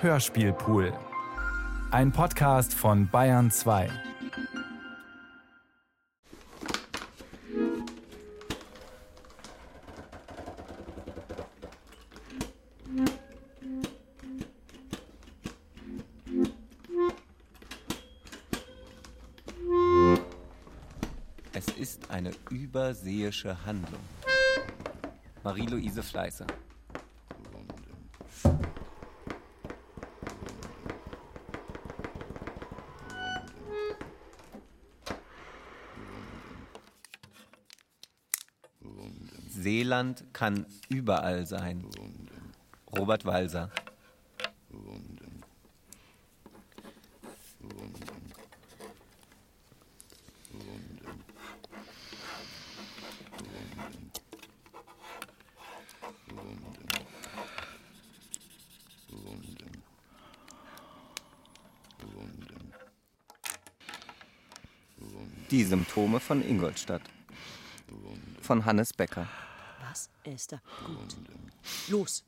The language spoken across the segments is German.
Hörspielpool. Ein Podcast von Bayern 2. Es ist eine überseeische Handlung. Marie-Louise Fleißer. Seeland kann überall sein. Robert Walser. Die Symptome von Ingolstadt. Von Hannes Becker. Da gut? Los!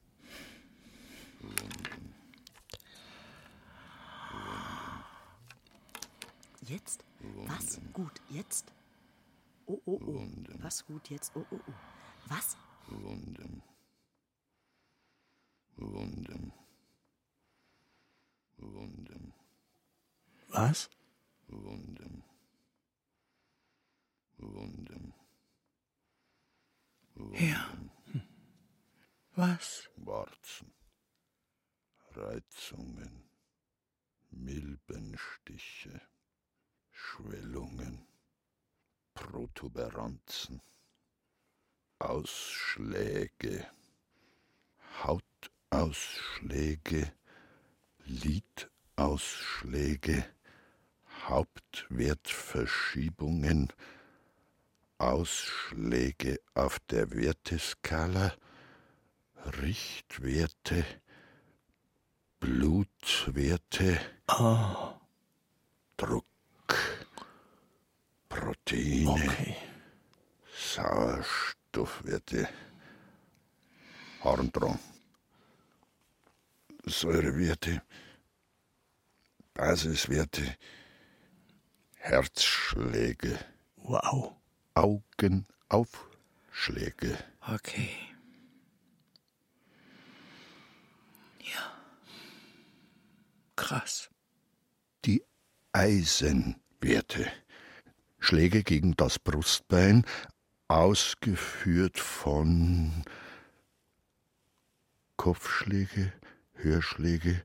Jetzt? Was gut jetzt? Oh, oh, oh. Was gut jetzt? Oh, oh, oh. Was? Wunden. Wunden. Was? Wunden. Wunden. Ja. Hm. Was? Warzen. Reizungen. Milbenstiche. Schwellungen. Protuberanzen. Ausschläge. Hautausschläge. Lidausschläge. Hauptwertverschiebungen. Ausschläge auf der Werteskala, Richtwerte, Blutwerte, Oh, Druck, Proteine, okay. Sauerstoffwerte, Harndrang, Säurewerte, Basiswerte, Herzschläge, Wow. Augenaufschläge. Okay. Ja. Krass. die Eisenwerte. Schläge gegen das Brustbein, ausgeführt von Kopfschläge, Hörschläge,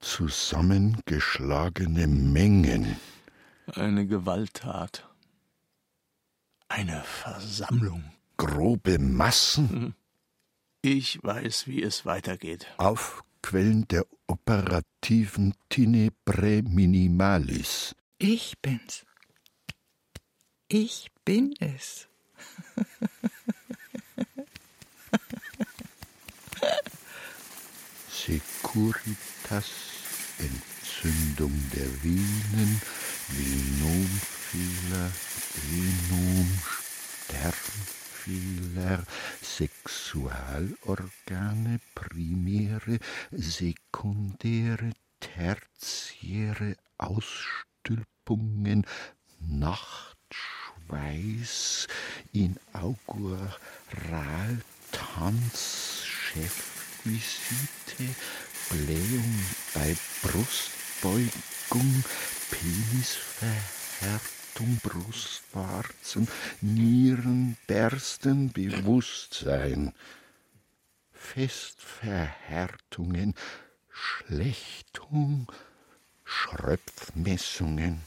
zusammengeschlagene Mengen. Eine Gewalttat. Eine Versammlung. Grobe Massen, Ich weiß, wie es weitergeht. Aufquellen der operativen Tinebrae Minimalis. Ich bin's. Ich bin es. Securitas, Entzündung der Venen, Venomfehler, Venomsternfehler, Sexualorgane, primäre, sekundäre, tertiäre Ausstülpungen, Nachtschweiß, in Augural, Tanz, Chefvisite, Blähung bei Brustbeugung, Penisverhärtung, Brustwarzen, Nierenbersten, Bewusstsein, Festverhärtungen, Schlechtung, Schröpfmessungen,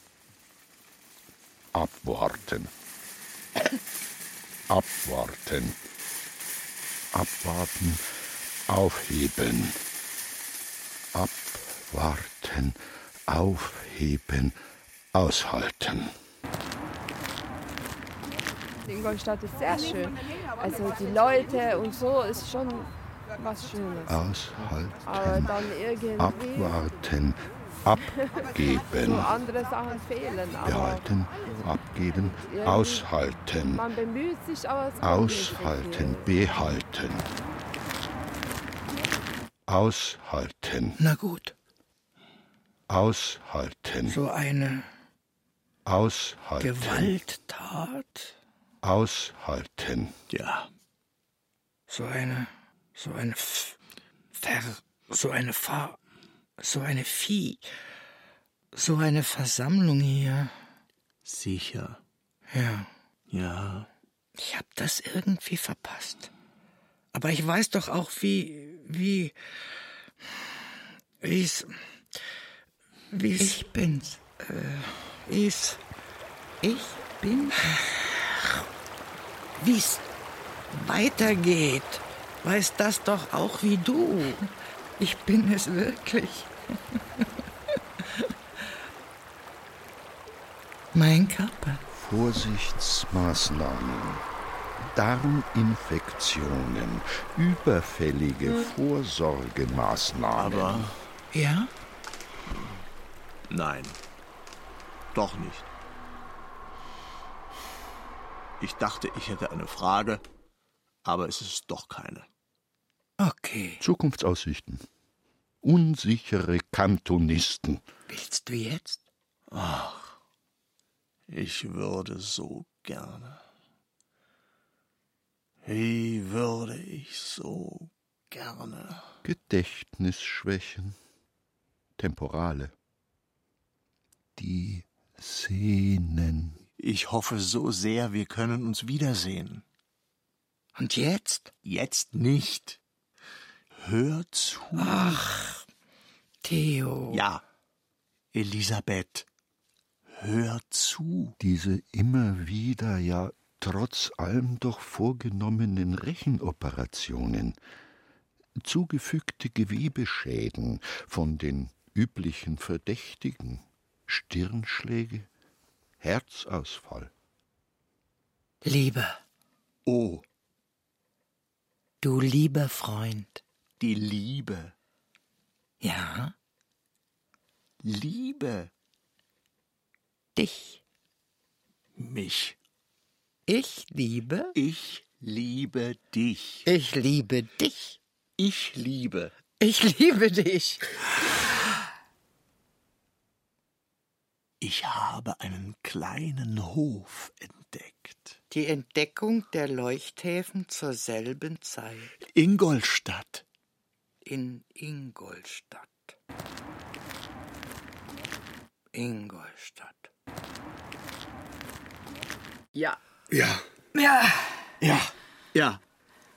Abwarten. Abwarten. Abwarten. Aufheben. Abwarten. Aufheben. Aushalten. Ingolstadt ist sehr schön. Also die Leute und so ist schon was Schönes. Aushalten. Aber dann irgendwie Abwarten. Abgeben. so andere Sachen fehlen. Aber Behalten. Abgeben. Aushalten. man bemüht sich, aber es kommt nicht so Aushalten. viel. Behalten. Aushalten. Na gut, Aushalten. so eine Aushalten. Gewalttat, Aushalten. Ja, so eine, so eine F Ver, so eine Fa, so eine Vieh, so eine Versammlung hier. sicher. Ja, Ja, ich hab das irgendwie verpasst. Aber ich weiß doch auch, wie, wie, wie's, wie's. Ich bin's. Äh, wie's. Ich bin. Wie's weitergeht, weiß das doch auch wie du. Ich bin es wirklich. mein Körper. Vorsichtsmaßnahmen. Darminfektionen. Überfällige Vorsorgemaßnahmen. aber Ja? nein. Doch nicht. Ich dachte, ich hätte eine Frage, aber es ist doch keine. Okay. Zukunftsaussichten. Unsichere Kantonisten. Willst du jetzt? Ich würde so gerne. Wie würde ich so gerne. Gedächtnisschwächen. Temporale. Die Sehnen. Ich hoffe so sehr, wir können uns wiedersehen. Und jetzt? Jetzt nicht. Hör zu. Theo. Ja, Elisabeth, hör zu. Diese immer wieder, ja trotz allem doch vorgenommenen Rechenoperationen. Zugefügte Gewebeschäden von den üblichen Verdächtigen. Stirnschläge, Herzausfall. Lieber, Oh, du lieber Freund. die Liebe. Ja, Liebe dich. mich. Ich liebe. Ich liebe dich. Ich liebe dich. Ich liebe. Ich liebe dich. Ich habe einen kleinen Hof entdeckt. Die Entdeckung der Leuchthäfen zur selben Zeit Ingolstadt. in Ingolstadt. Ingolstadt. Ja. Ja. Ja, Ja. Ja.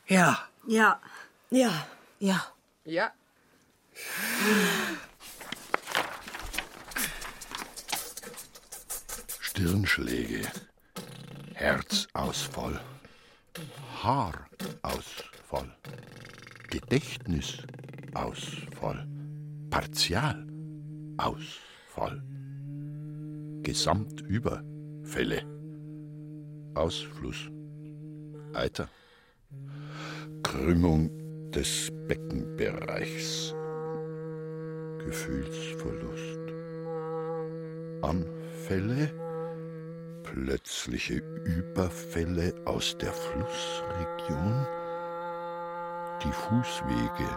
Ja, ja, ja, ja. Ja. Stirnschläge, Herzausfall, Haarausfall, Gedächtnisausfall, Partialausfall, Gesamtüberfälle, Ausfluss, Eiter, Krümmung des Beckenbereichs, Gefühlsverlust, Anfälle, plötzliche Überfälle aus der Flussregion, die Fußwege,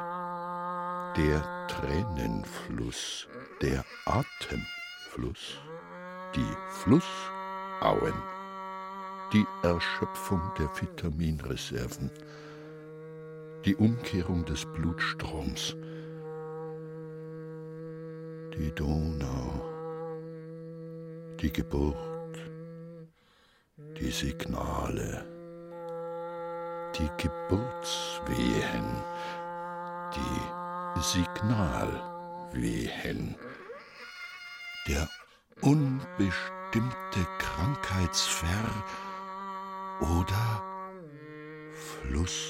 der Tränenfluss, der Atemfluss, die Flussauen, die Erschöpfung der Vitaminreserven, die Umkehrung des Blutstroms, die Donau, die Geburt, die Signale, die Geburtswehen, die Signalwehen, der unbestimmte Krankheitsver- oder Flusslauf,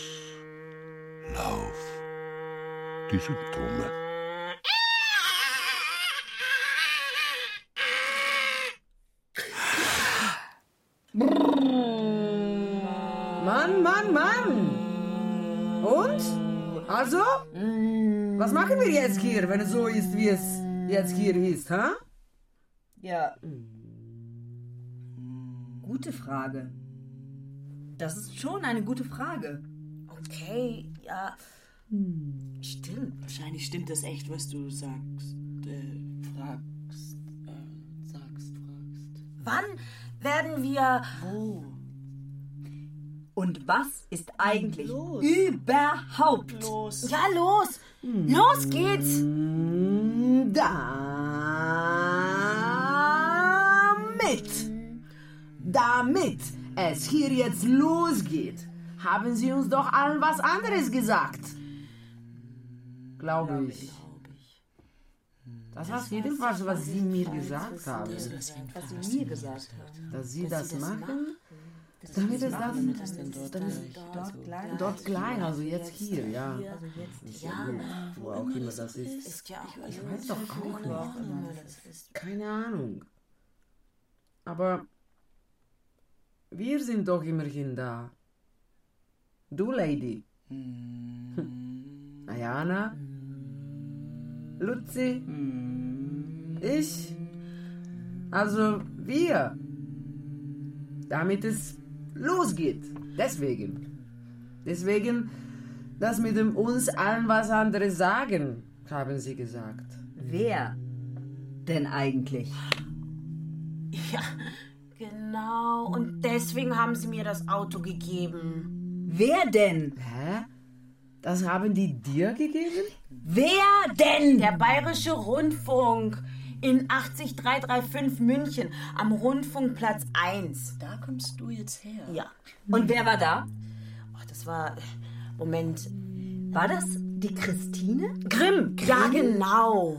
die Symptome. Mann, Mann! Und? Also? Was machen wir jetzt hier, wenn es so ist, wie es jetzt hier ist, ha? Ja. Gute Frage. Das ist schon eine gute Frage. Okay, ja. Stimmt. Wahrscheinlich stimmt das echt, was du sagst. Äh, fragst. Äh, sagst, fragst. Wann werden wir. Wo? Und was ist eigentlich Los. überhaupt? Los. Ja, los! Los geht's! Damit, damit es hier jetzt losgeht, haben Sie uns doch allen was anderes gesagt. Glaube ich. Das war jedenfalls, was Sie mir gesagt haben. Was sie mir gesagt hat. Dass Sie das machen, damit es dann damit Dort gleich. dort klein, also jetzt hier, ja. Also jetzt. Ja, wo auch immer das ist. Ist ja auch Ich weiß doch auch nicht. immer das ist. Keine Ahnung. Aber wir sind doch immerhin da. Du, Lady. Ayana. Luzi. Ich. Also wir. Damit es losgeht. Deswegen. Deswegen, das mit dem uns allen was anderes sagen, haben sie gesagt. Wer denn eigentlich? Ja, genau. Und deswegen haben sie mir das Auto gegeben. Wer denn? Hä? Das haben die dir gegeben? Wer denn? Der Bayerische Rundfunk in 80335 München am Rundfunkplatz 1. Da kommst du jetzt her. Ja. Und wer war da? Oh, das war. Moment. War das die Christine? Grimm. Ja, genau.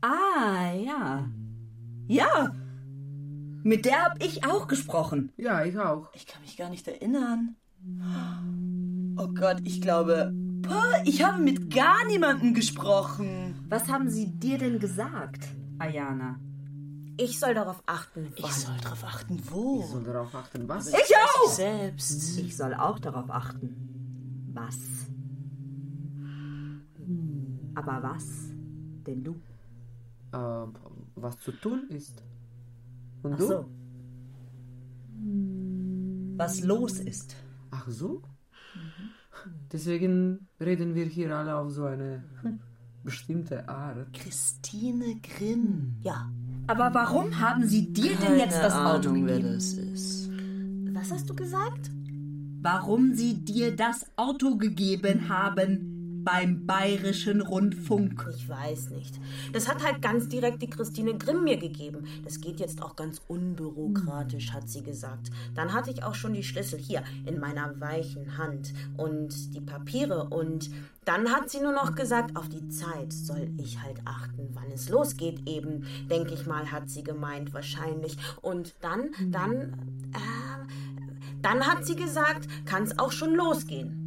Ah, ja. Ja. Mit der hab ich auch gesprochen. Ja, ich auch. Ich kann mich gar nicht erinnern. Oh Gott, ich glaube. Puh, ich habe mit gar niemandem gesprochen. Was haben sie dir denn gesagt, Ayana? Ich soll darauf achten. Ich soll darauf achten, wo? Ich soll darauf achten, was? Ich auch! Selbst. Ich soll auch darauf achten. Was? Aber was denn du? Äh, was zu tun ist. Und Ach du? so. Was los ist. Ach so? Deswegen reden wir hier alle auf so eine bestimmte Art. Christine Grimm. Ja. Aber warum haben sie dir denn jetzt das Auto Ahnung, wer gegeben? das ist. Was hast du gesagt? Warum sie dir das Auto gegeben haben beim Bayerischen Rundfunk? Ich weiß nicht. Das hat halt ganz direkt die Christine Grimm mir gegeben. Das geht jetzt auch ganz unbürokratisch, hat sie gesagt. Dann hatte ich auch schon die Schlüssel hier in meiner weichen Hand und die Papiere und dann hat sie nur noch gesagt, auf die Zeit soll ich halt achten, wann es losgeht eben, denke ich mal, hat sie gemeint wahrscheinlich. Und dann, dann, äh, dann hat sie gesagt, kann es auch schon losgehen.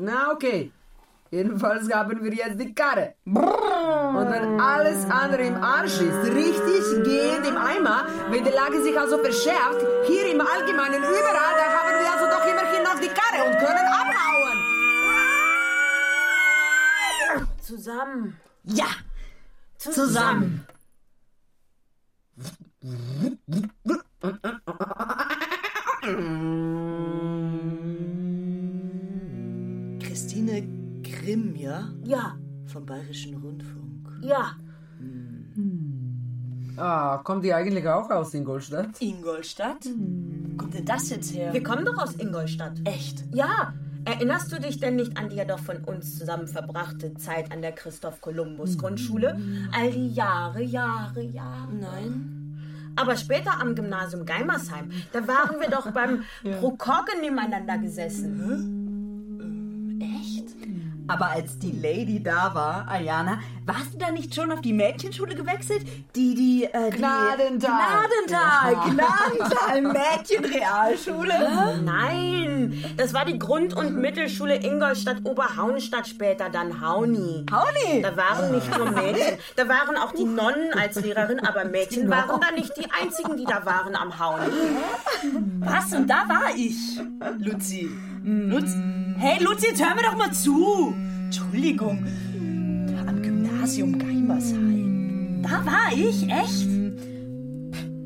Na okay. Jedenfalls haben wir jetzt die Karre. Und wenn alles andere im Arsch ist, richtig gehend im Eimer, wenn die Lage sich also verschärft, hier im Allgemeinen überall, dann haben wir also doch immerhin noch die Karre und können abhauen. Zusammen. Ja, zusammen. Christine Grimm, ja? Ja, Vom Bayerischen Rundfunk. ja. Ah, kommt die eigentlich auch aus Ingolstadt? Ingolstadt? Wo kommt denn das jetzt her? Wir kommen doch aus Ingolstadt. Echt? Ja. Erinnerst du dich denn nicht an die ja doch von uns zusammen verbrachte Zeit an der Christoph Kolumbus Grundschule? All die Jahre, Jahre, Jahre. Nein. Aber später am Gymnasium Geimersheim, da waren wir doch beim Prokogge nebeneinander gesessen. Aber als die Lady da war, Ayana, warst du da nicht schon auf die Mädchenschule gewechselt? Die, die, äh, die... Gnadental. Gnadental, Gnadental, Mädchenrealschule. Nein, das war die Grund- und Mittelschule Ingolstadt Oberhaunstadt, später dann Hauni. Hauni? Da waren nicht nur Mädchen, da waren auch die Nonnen als Lehrerin, aber Mädchen waren da nicht die einzigen, die da waren am Hauni. Was? Und da war ich. Luzi. Lutz. Hey, Luzi, jetzt hör mir doch mal zu. Entschuldigung. Am Gymnasium Geimersheim. Da war ich? Echt?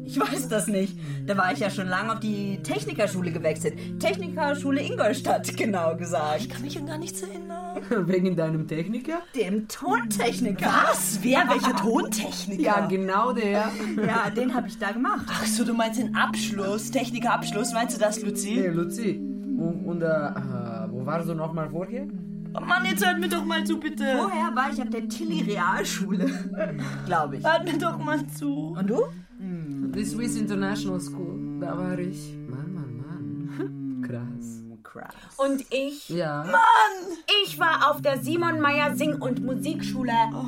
Ich weiß das nicht. Da war ich ja schon lange auf die Technikerschule gewechselt. Technikerschule Ingolstadt, genau gesagt. Ich kann mich an gar nichts erinnern. Wegen deinem Techniker? Dem Tontechniker. Was? Wer? Welcher Tontechniker? Ja, genau der. Ja, den habe ich da gemacht. Ach so, du meinst den Abschluss, Technikerabschluss, meinst du das, Luzi? Hey, Luzi. Und, und äh, wo warst du nochmal vorher? Oh Mann, jetzt hört mir doch mal zu, bitte. Vorher war ich auf der Tilly Realschule, glaube ich. Hört mir doch mal zu. Und du? Die Swiss International School. Da war ich. Mann, Mann, Mann. Krass. Krass. Und ich? Ja. Mann! Ich war auf der Simon Meyer Sing- und Musikschule. Aber.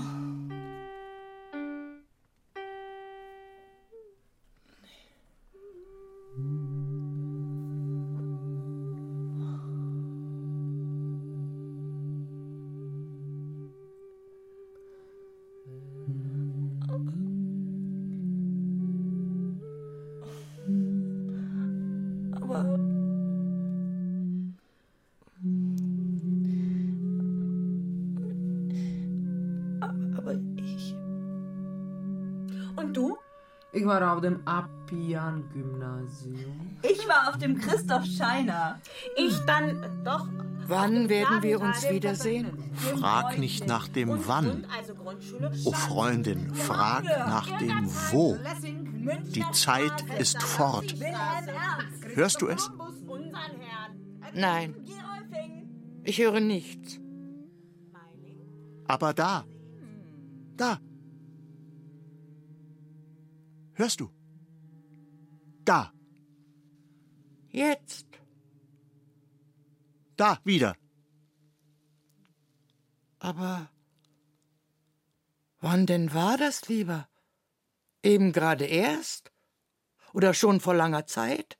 War auf dem Appian-Gymnasium. Ich war auf dem Christoph Scheiner. Ich dann doch. Wann werden wir uns wiedersehen? Frag nicht nach dem Wann. Also Grundschule. O Freundin, frag nach dem Wo. Die Zeit ist fort. Hörst du es? Nein, ich höre nichts. Aber da. Da. Hörst du? Da. Jetzt. Da wieder. Aber wann denn war das lieber? Eben gerade erst? Oder schon vor langer Zeit?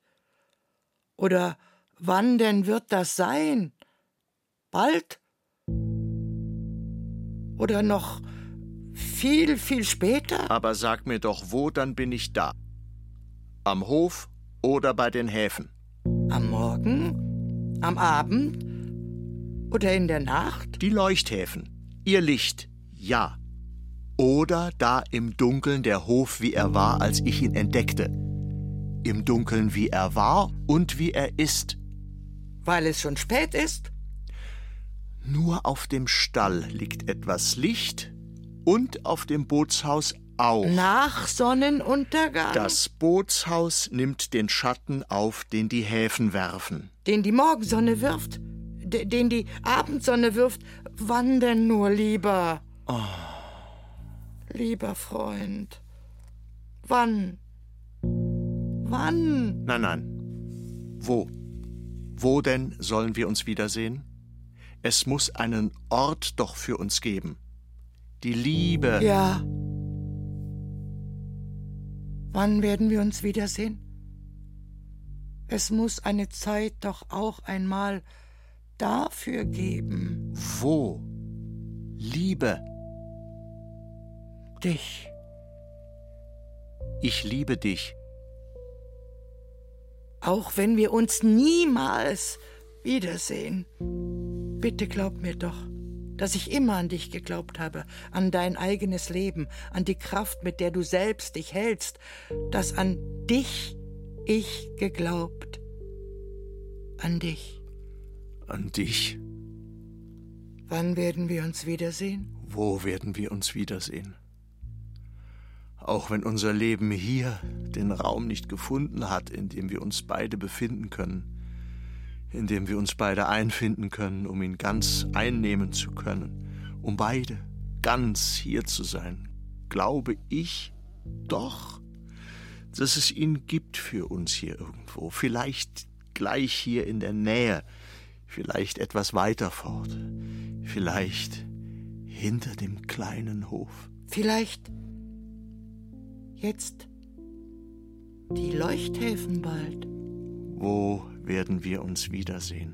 Oder wann denn wird das sein? Bald? Oder noch viel, viel später? Aber sag mir doch, wo, dann bin ich da. Am Hof oder bei den Häfen. Am Morgen? Am Abend? Oder in der Nacht? Die Leuchthäfen. Ihr Licht, ja. Oder da im Dunkeln der Hof, wie er war, als ich ihn entdeckte. Im Dunkeln, wie er war und wie er ist. Weil es schon spät ist? Nur auf dem Stall liegt etwas Licht und auf dem Bootshaus auch. Nach Sonnenuntergang? Das Bootshaus nimmt den Schatten auf, den die Häfen werfen. Den die Morgensonne wirft? Den die Abendsonne wirft? Wann denn nur lieber? Oh. Lieber Freund. Wann? Wann? Nein, nein. Wo? Wo denn sollen wir uns wiedersehen? Es muss einen Ort doch für uns geben. Die Liebe. Ja. Wann werden wir uns wiedersehen? Es muss eine Zeit doch auch einmal dafür geben. Wo? Liebe. Dich. Ich liebe dich. Auch wenn wir uns niemals wiedersehen. Bitte glaub mir doch, dass ich immer an dich geglaubt habe, an dein eigenes Leben, an die Kraft, mit der du selbst dich hältst, dass an dich ich geglaubt. An dich. An dich. Wann werden wir uns wiedersehen? Wo werden wir uns wiedersehen? Auch wenn unser Leben hier den Raum nicht gefunden hat, in dem wir uns beide befinden können, in dem wir uns beide einfinden können, um ihn ganz einnehmen zu können, um beide ganz hier zu sein, glaube ich doch, dass es ihn gibt für uns hier irgendwo, vielleicht gleich hier in der Nähe, vielleicht etwas weiter fort, vielleicht hinter dem kleinen Hof. Vielleicht jetzt die Leuchthäfen bald. Wo werden wir uns wiedersehen?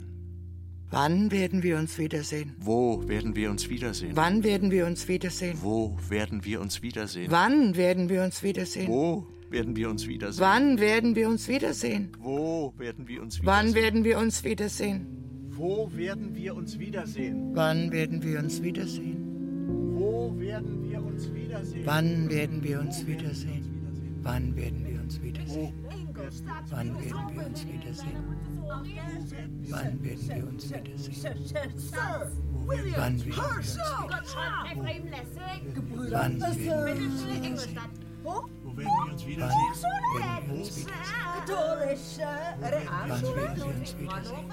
Wann werden wir uns wiedersehen? Wo werden wir uns wiedersehen? Wann werden wir uns wiedersehen? Wo werden wir uns wiedersehen? Wann werden wir uns wiedersehen? Wo werden wir uns wiedersehen? Wann werden wir uns wiedersehen? Wo werden wir uns wiedersehen? Wann werden wir uns wiedersehen? Wo werden wir uns wiedersehen? Wann werden wir uns wiedersehen? Wo werden wir uns wiedersehen? Wann werden wir uns wiedersehen? Wann werden wir uns uns wiedersehen? Wann werden wir uns wiedersehen? Wann werden wir uns wiedersehen? Wann werden wir uns wiedersehen? Wann werden wir uns wiedersehen? Wo werden wir uns wiedersehen? Wann werden wir uns wiedersehen? Katholische Wann werden wir uns wiedersehen?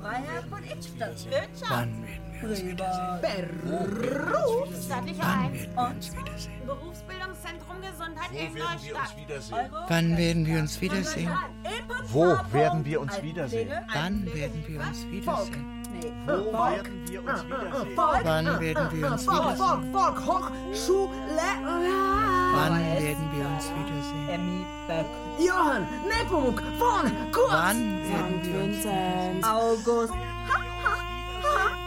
Freiheit von Echtstadt. Wann werden wiedersehen? Berufsstaatliche Wann Eins werden wir uns wiedersehen? Berufsbildungszentrum Gesundheit Wo werden wir uns Ingolstadt. wiedersehen? Wann werden wir uns wiedersehen? Wo werden wir uns wiedersehen? Wann werden wir uns wiedersehen? Wo werden wir uns wiedersehen? Wann werden wir uns wiedersehen? Volk, Volk, Hochschule. Wann werden wir uns wiedersehen? Emmy Böck. Johann Nepomuk von Kurz. Wann werden wir uns Vincent. August.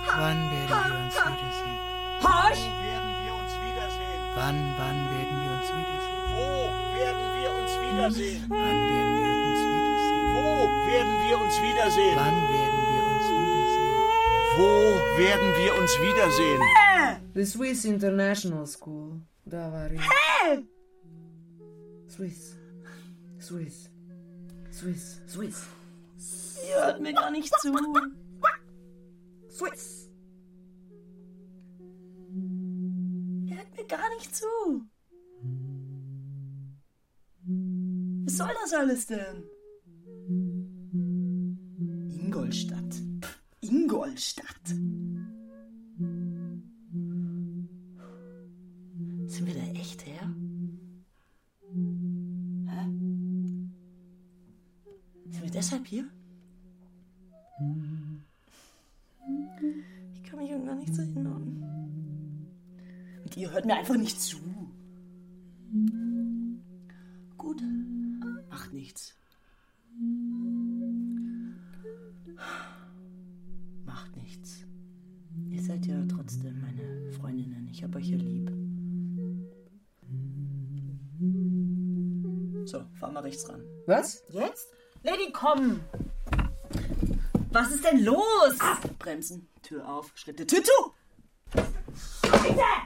Wann werden wir uns wiedersehen? Horch. Wo werden wir uns wiedersehen? Wann, wann werden wir uns wiedersehen? Wo werden wir uns wiedersehen? Wann werden wir uns wiedersehen? Wo werden wir uns wiedersehen? Wann werden wir uns wiedersehen? Wo werden wir uns wiedersehen? The Swiss International School. Da war ich. Swiss. Swiss. Swiss. Swiss. Ihr hört mir gar nicht zu. Swiss. Ihr hört mir gar nicht zu. Was soll das alles denn? Ingolstadt. Pff, Ingolstadt. Sind wir da echt her? Hä? Sind wir deshalb hier? Hört mir einfach nicht zu. Gut, macht nichts. Macht nichts. Ihr seid ja trotzdem meine Freundinnen. Ich hab euch ja lieb. So, fahr mal rechts ran. Was? Jetzt? Lady, komm! Was ist denn los? Bremsen, Tür auf, Schritte, Tür zu! Ja,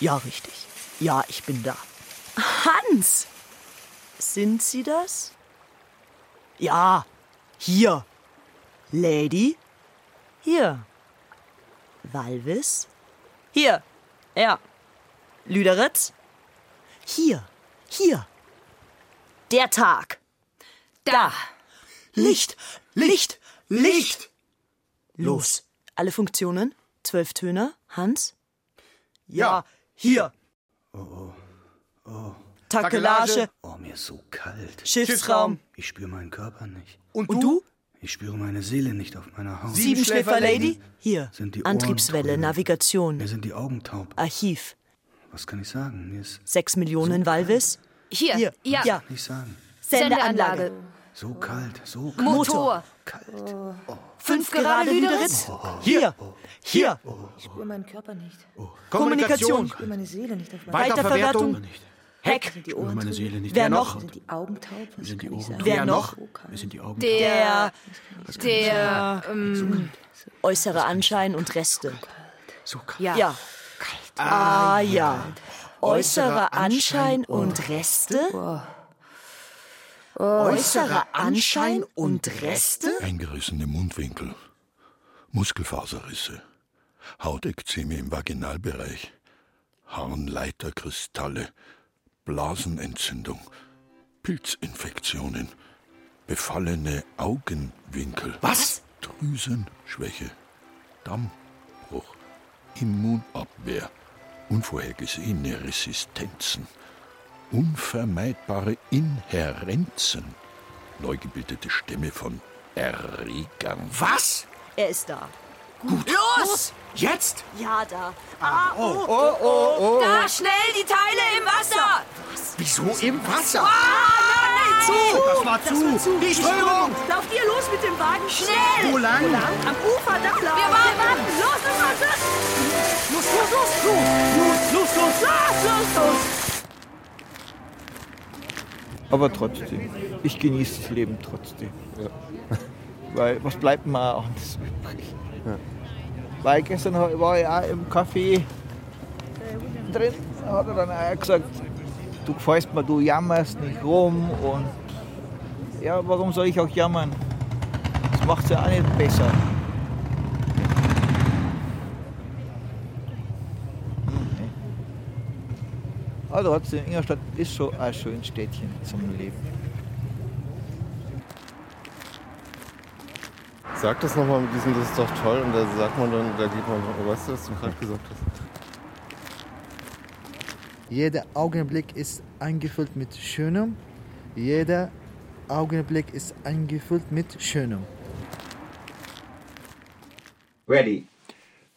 ja, richtig. Ja, ich bin da. Hans! Sind Sie das? Ja, hier. Lady? Hier. Walvis? Hier. Ja. Lüderitz? Hier. Hier. Der Tag. Da. Licht. Licht. Licht. Los. Alle Funktionen? Zwölf Töne? Hans? Ja, hier. Takelage, Oh, mir ist so kalt. Schiffsraum. Ich spüre meinen Körper nicht. Und du? Ich spüre meine Seele nicht auf meiner Haut. Siebenschläfer-Lady? Hier. Sind die Ohren Antriebswelle, trübe. Navigation, Mir sind die Augen taub. Archiv. Was kann ich sagen? Mir ist Sechs Millionen Walvis. Hier, Hier. ja. Ja. nicht sagen. Sendeanlage. So kalt, so kalt. Motor. Kalt. Fünf gerade Lüderitz. Hier. Hier. Ich spüre meinen Körper nicht. Kommunikation. Ich spüre meine Seele nicht auf Weiterverwertung. Nicht. Heck. Die Spüre Ohren meine taub? Seele nicht. Wer noch? Sind die Augen taub? Was Sind die Ohren sagen? Wer noch? Mir sind die Augen Der, der, ähm, Äußerer Anschein und Reste. so kalt. ja. Ja. Ah ja. Äußerer Anschein und Reste? Äußerer Anschein und Reste? Eingerissene Mundwinkel, Muskelfaserrisse, Hautekzeme im Vaginalbereich, Harnleiterkristalle, Blasenentzündung, Pilzinfektionen, befallene Augenwinkel. Was? Drüsenschwäche, Dammbruch, Immunabwehr, unvorhergesehene Resistenzen, unvermeidbare Inherenzen, neu gebildete Stämme von Erregern. Was? Er ist da. Gut. Los! Jetzt? Ja, da. Ah, oh, oh, oh, oh. Da, schnell, die Teile im Wasser! Wieso im Wasser? Ah, nein! Zu! Das war zu! Die Strömung! Lauft ihr los mit dem Wagen, schnell! Wo lang? Am Ufer, da lang! Wir warten! Los, los, los! Los, los, los! Los, los, los! Los, los, los! Aber trotzdem, ich genieße das Leben trotzdem. Weil, was bleibt mir auch anderes übrig? Weil gestern war ich auch im Café drin, da hat er dann auch gesagt, du gefällst mir, du jammerst nicht rum und ja, warum soll ich auch jammern? Das macht es ja auch nicht besser. Aber trotzdem, Ingolstadt ist schon ein schönes Städtchen zum Leben. Sag das nochmal mit diesem, das ist doch toll. Und da sagt man dann, da geht man, weißt du, was du gerade gesagt hast? Jeder Augenblick ist eingefüllt mit Schönem. Jeder Augenblick ist eingefüllt mit Schönem. Ready.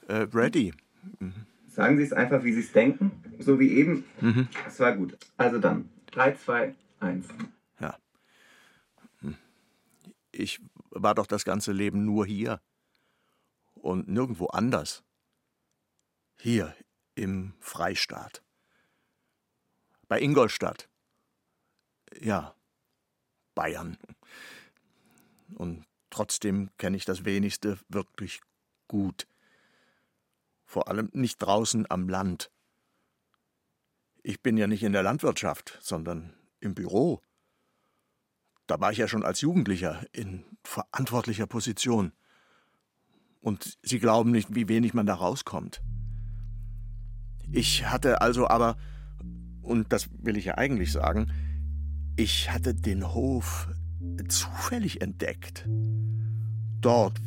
Äh, ready. Sagen Sie es einfach, wie Sie es denken, so wie eben. Mhm. Das war gut. Also dann, 3, 2, 1. Ja. Hm. Ich war doch das ganze Leben nur hier und nirgendwo anders. Hier im Freistaat. Bei Ingolstadt. Ja, Bayern. Und trotzdem kenne ich das wenigste wirklich gut. Vor allem nicht draußen am Land. Ich bin ja nicht in der Landwirtschaft, sondern im Büro. Da war ich ja schon als Jugendlicher in verantwortlicher Position. Und Sie glauben nicht, wie wenig man da rauskommt. Ich hatte also aber, und das will ich ja eigentlich sagen, ich hatte den Hof zufällig entdeckt. Dort,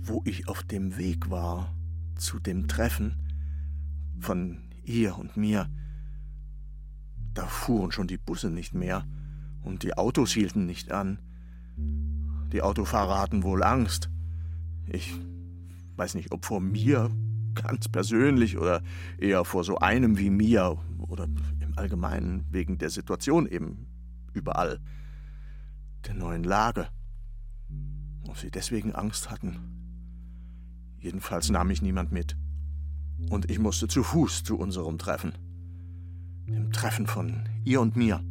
wo ich auf dem Weg war zu dem Treffen von ihr und mir. Da fuhren schon die Busse nicht mehr und die Autos hielten nicht an. Die Autofahrer hatten wohl Angst. Ich weiß nicht, ob vor mir ganz persönlich oder eher vor so einem wie mir oder im Allgemeinen wegen der Situation eben überall, der neuen Lage. Ob sie deswegen Angst hatten. Jedenfalls nahm mich niemand mit. Und ich musste zu Fuß zu unserem Treffen. Dem Treffen von ihr und mir.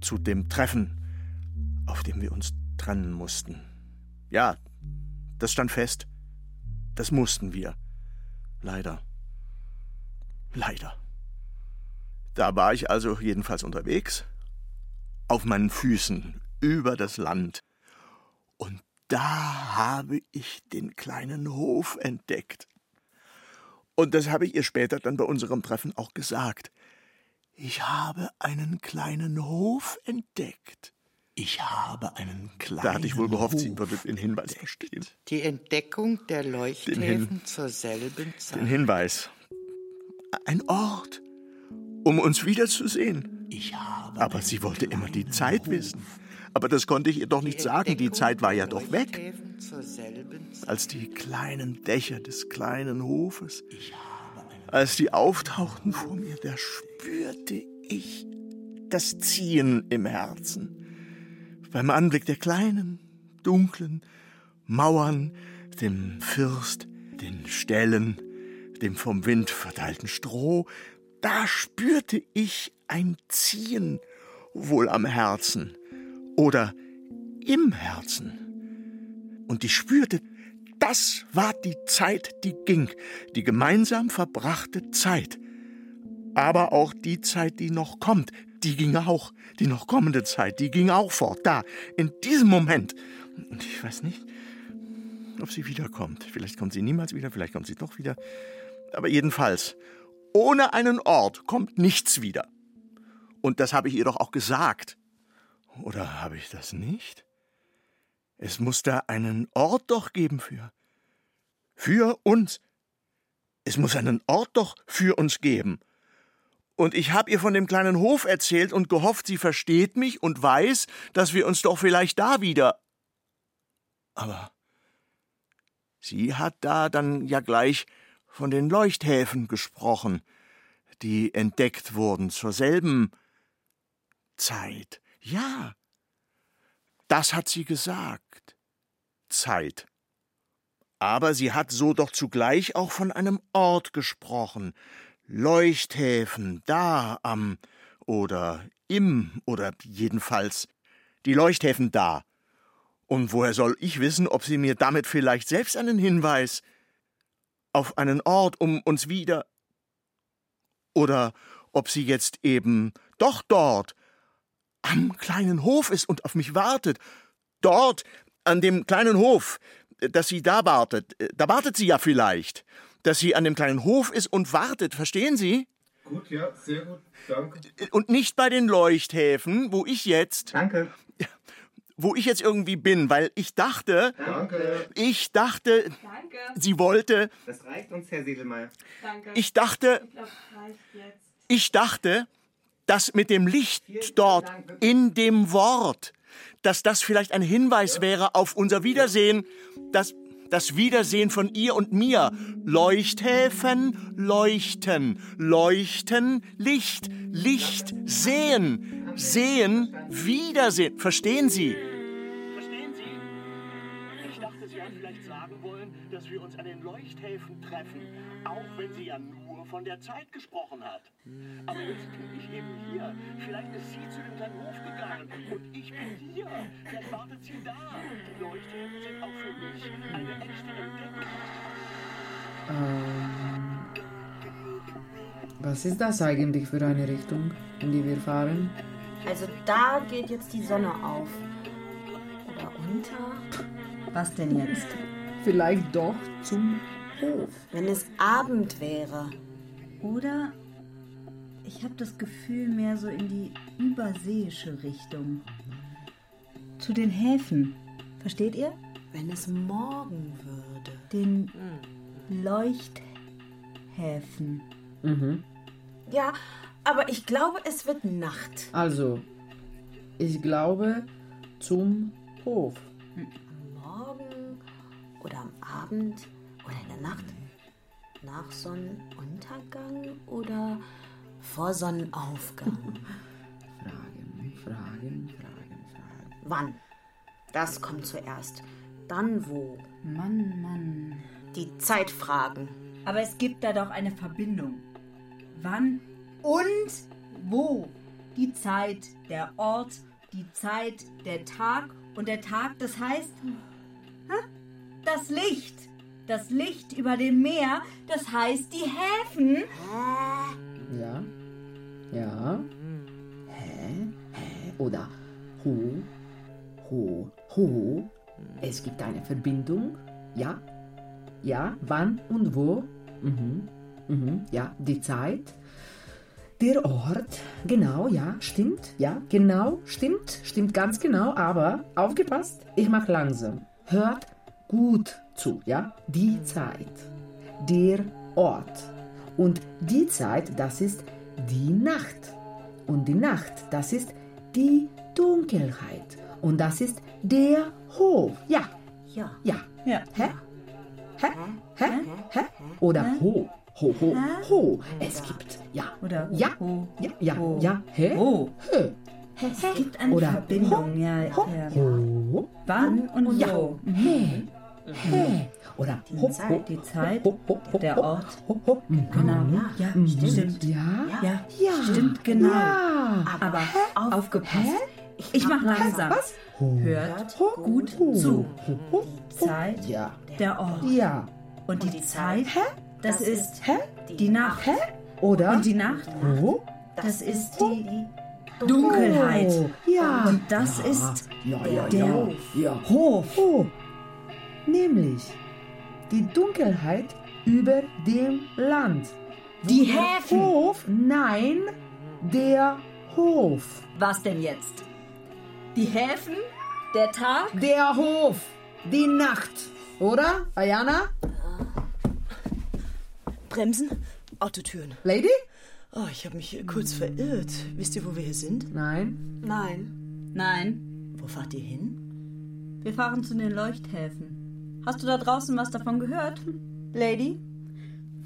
Zu dem Treffen, auf dem wir uns trennen mussten. Ja, das stand fest. Das mussten wir. Leider. Leider. Da war ich also jedenfalls unterwegs, auf meinen Füßen, über das Land. Und da habe ich den kleinen Hof entdeckt. Und das habe ich ihr später dann bei unserem Treffen auch gesagt. Ich habe einen kleinen Hof entdeckt. Ich habe einen kleinen Da hatte ich wohl gehofft, sie würde den Hinweis verstehen. Die Entdeckung der Leuchthäfen Hin- zur selben Zeit. Den Hinweis. Ein Ort, um uns wiederzusehen. Ich habe Aber sie wollte immer die Zeit wissen. Aber das konnte ich ihr doch nicht sagen. Die Zeit war ja doch weg. Als die kleinen Dächer des kleinen Hofes, als die auftauchten vor mir, da spürte ich das Ziehen im Herzen. Beim Anblick der kleinen, dunklen Mauern, dem First, den Ställen, dem vom Wind verteilten Stroh, da spürte ich ein Ziehen, wohl am Herzen oder im Herzen. Und ich spürte, das war die Zeit, die ging, die gemeinsam verbrachte Zeit, aber auch die Zeit, die noch kommt, die ging auch. Die noch kommende Zeit, die ging auch fort. Da, in diesem Moment. Und ich weiß nicht, ob sie wiederkommt. Vielleicht kommt sie niemals wieder, vielleicht kommt sie doch wieder. Aber jedenfalls, ohne einen Ort kommt nichts wieder. Und das habe ich ihr doch auch gesagt. Oder habe ich das nicht? Es muss da einen Ort doch geben für. Für uns. Es muss einen Ort doch für uns geben. Und ich habe ihr von dem kleinen Hof erzählt und gehofft, sie versteht mich und weiß, dass wir uns doch vielleicht da wieder. Aber sie hat da dann ja gleich von den Leuchthäfen gesprochen, die entdeckt wurden zur selben Zeit. Ja, das hat sie gesagt. Zeit. Aber sie hat so doch zugleich auch von einem Ort gesprochen. Leuchthäfen, da am oder im oder jedenfalls die Leuchthäfen da. Und woher soll ich wissen, ob sie mir damit vielleicht selbst einen Hinweis auf einen Ort um uns wieder oder ob sie jetzt eben doch dort am kleinen Hof ist und auf mich wartet. Dort, an dem kleinen Hof, dass sie da wartet. Da wartet sie ja vielleicht. Dass sie an dem kleinen Hof ist und wartet, verstehen Sie? Gut, ja, sehr gut, danke. Und nicht bei den Leuchthäfen, wo ich jetzt. Danke. Wo ich jetzt irgendwie bin, weil ich dachte. Danke. Ich dachte. Danke. Sie wollte. Das reicht uns, Herr Siedelmeier. Danke. Ich dachte. Ich dachte, dass mit dem Licht dort in dem Wort, dass das vielleicht ein Hinweis wäre auf unser Wiedersehen, das, das Wiedersehen von ihr und mir. Leuchthäfen, leuchten, leuchten, Licht, Licht, sehen, sehen, Wiedersehen. Verstehen Sie? Verstehen Sie? Ich dachte, Sie haben vielleicht sagen wollen, dass wir uns an den Leuchthäfen treffen, auch wenn sie ja nur von der Zeit gesprochen hat. Aber jetzt bin ich eben hier. Vielleicht ist sie zu dem kleinen Hof gegangen und ich bin hier. Vielleicht wartet sie da. Die Leuchthäfen sind auch für mich eine echte Entdeckung. Ähm, was ist das eigentlich für eine Richtung, in die wir fahren? Also da geht jetzt die Sonne auf. Oder unter. Was denn jetzt? Vielleicht doch zum Hof. Wenn es Abend wäre. Oder ich habe das Gefühl mehr so in die überseeische Richtung. Zu den Häfen. Versteht ihr? Wenn es morgen würde. Den Leuchthäfen. Mhm. Ja, aber ich glaube, es wird Nacht. Also, ich glaube zum Hof. Morgen oder am Abend oder in der Nacht. Nach Sonnenuntergang oder vor Sonnenaufgang. Fragen, Fragen, Fragen, Fragen. Wann? Das kommt zuerst. Dann wo? Mann, Mann. Die Zeitfragen. Aber es gibt da doch eine Verbindung. Wann und wo? Die Zeit, der Ort, die Zeit, der Tag und der Tag, das heißt das Licht. Das Licht über dem Meer, das heißt die Häfen. Ja. Ja. Hä? Hä? Oder Ho? Ho? Ho? Es gibt eine Verbindung. Ja. Ja. Wann und wo? Mhm. Mhm. Ja. Die Zeit. Der Ort. Genau. Ja. Stimmt. Ja. Genau. Stimmt. Stimmt ganz genau. Aber aufgepasst. Ich mache langsam. Hört gut zu. Ja. Die Zeit. Der Ort. Und die Zeit, das ist die Nacht. Und die Nacht, das ist die Dunkelheit. Und das ist der Hof. Ja. Ja. Ja. Ja. Hä? Hä? Hä? Hä? Oder Ho. Ho, ho, ho. Es gibt, ja. Oder Ja. Ho. Ja, ja, Ho. ja. Hä? Ho. Hä? Es gibt eine Oder Verbindung, ja, ja. Ho. Wann und Ja. wo? Hä? Hä? Oder Die ho, Zeit, die Zeit, ho, ho, ho, der Ort. Mhm. Genau. Ja, Mhm. stimmt. Ja? Ja, Ja. stimmt genau. Ja. Aber aufgepasst. Ich mach langsam. Was? Hört gut zu. Die Zeit, Ja. der Ort. Ja. Und die Zeit, das ist Hä? die Nacht. Oder? Und die Nacht, das ist die Dunkelheit. Ja. Und das Ja. ist Ja, ja, der ja. Hof. Nämlich die Dunkelheit über dem Land. Die Häfen. Hof? Nein, der Hof. Was denn jetzt? Die Häfen? Der Tag? Der Hof. Die Nacht. Oder, Ayana? Bremsen, Autotüren. Lady? Oh, ich habe mich hier kurz verirrt. Wisst ihr, wo wir hier sind? Nein. Nein. Nein. Wo fahrt ihr hin? Wir fahren zu den Leuchthäfen. Hast du da draußen was davon gehört, Lady?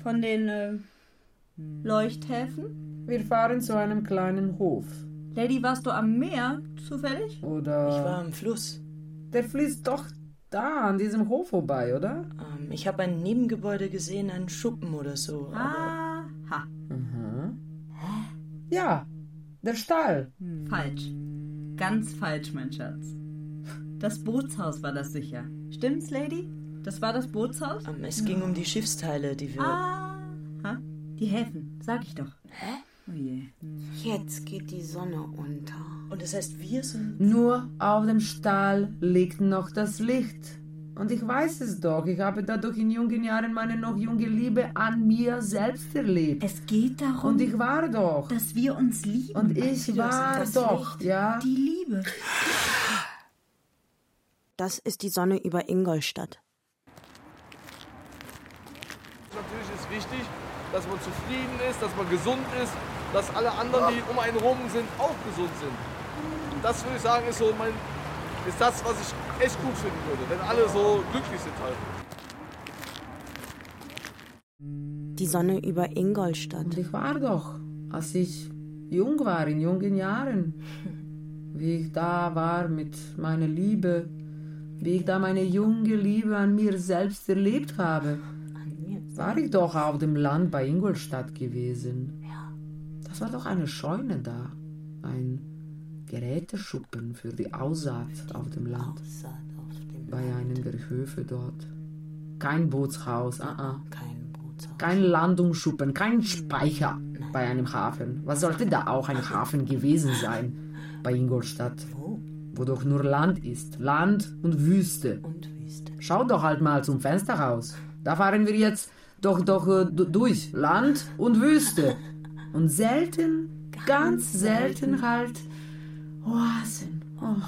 Von den äh, Leuchthäfen? Wir fahren zu einem kleinen Hof. Lady, warst du am Meer zufällig? Oder. Ich war am Fluss. Der fließt doch da an diesem Hof vorbei, oder? Ähm, ich habe ein Nebengebäude gesehen, einen Schuppen oder so. Aha. Mhm. Ja, der Stall. Falsch. Ganz falsch, mein Schatz. Das Bootshaus war das sicher. Stimmt's, Lady? Das war das Bootshaus? Ähm, es ging um die Schiffsteile, die wir. Ah, ha? die Häfen, sag ich doch. Hä? Oh je. Jetzt geht die Sonne unter. Und das heißt, wir sind. Nur auf dem Stall liegt noch das Licht. Und ich weiß es doch, ich habe dadurch in jungen Jahren meine noch junge Liebe an mir selbst erlebt. Es geht darum, Und ich war doch. dass wir uns lieben. Und ich war doch, Licht. ja. Die Liebe. Das ist die Sonne über Ingolstadt. Natürlich ist wichtig, dass man zufrieden ist, dass man gesund ist, dass alle anderen, die um einen rum sind, auch gesund sind. Und das würde ich sagen, ist so mein, ist das, was ich echt gut finden würde, wenn alle so glücklich sind halt. Die Sonne über Ingolstadt. Und ich war doch, als ich jung war, in jungen Jahren, wie ich da war mit meiner Liebe, wie ich da meine junge Liebe an mir selbst erlebt habe, war ich doch auf dem Land bei Ingolstadt gewesen. Das war doch eine Scheune da, ein Geräteschuppen für die Aussaat auf dem Land, bei einem der Höfe dort. Kein Bootshaus, ah, ah. Kein Landungsschuppen, kein Speicher bei einem Hafen. Was sollte da auch ein Hafen gewesen sein bei Ingolstadt? Wo doch nur Land ist. Land und Wüste. Schau doch halt mal zum Fenster raus. Da fahren wir jetzt doch doch äh, durch. Land und Wüste. Und selten, ganz selten halt Oasen. Oh.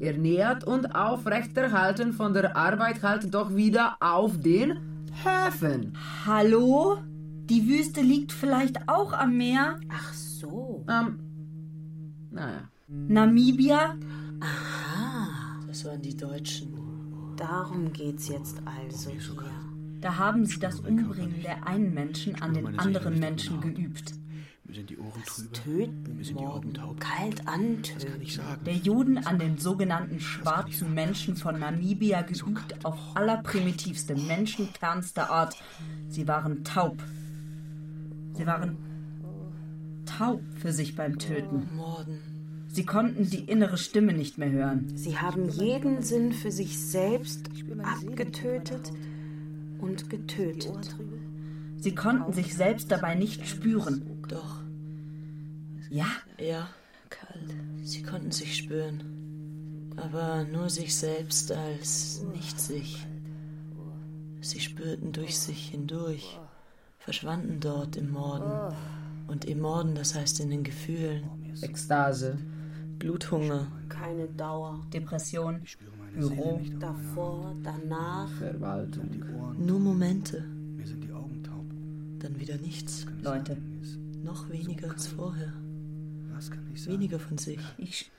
Ernährt und aufrechterhalten von der Arbeit halt doch wieder auf den Häfen. Hallo? Die Wüste liegt vielleicht auch am Meer? Ach so. Ähm, naja. Namibia? Aha. Das waren die Deutschen. Darum geht's jetzt also hier. Da haben sie das Umbringen der einen Menschen an den anderen Menschen geübt. Mir sind die Ohren trüber. Töten, Mir sind die Augen taub. Kalt antöten. Das kann ich sagen. Der Juden an den sogenannten schwarzen Menschen von Namibia geübt auf allerprimitivste, menschenkernste Art. Sie waren taub. Sie waren taub für sich beim Töten. Morden. Sie konnten die innere Stimme nicht mehr hören. Sie haben jeden Sinn für sich selbst abgetötet und getötet. Sie konnten sich selbst dabei nicht spüren. Doch. Ja? Ja. Kalt. Sie konnten sich spüren. Aber nur sich selbst als nicht sich. Sie spürten durch sich hindurch, verschwanden dort im Morden. Und im Morden, das heißt in den Gefühlen. Ekstase. Bluthunger. Keine Dauer. Depression. Büro. Davor, danach. Verwaltung. Nur Momente. Mir sind die Augen taub. Dann wieder nichts. Leute. Noch weniger als vorher. Was kann ich sagen? Weniger von sich. Ich,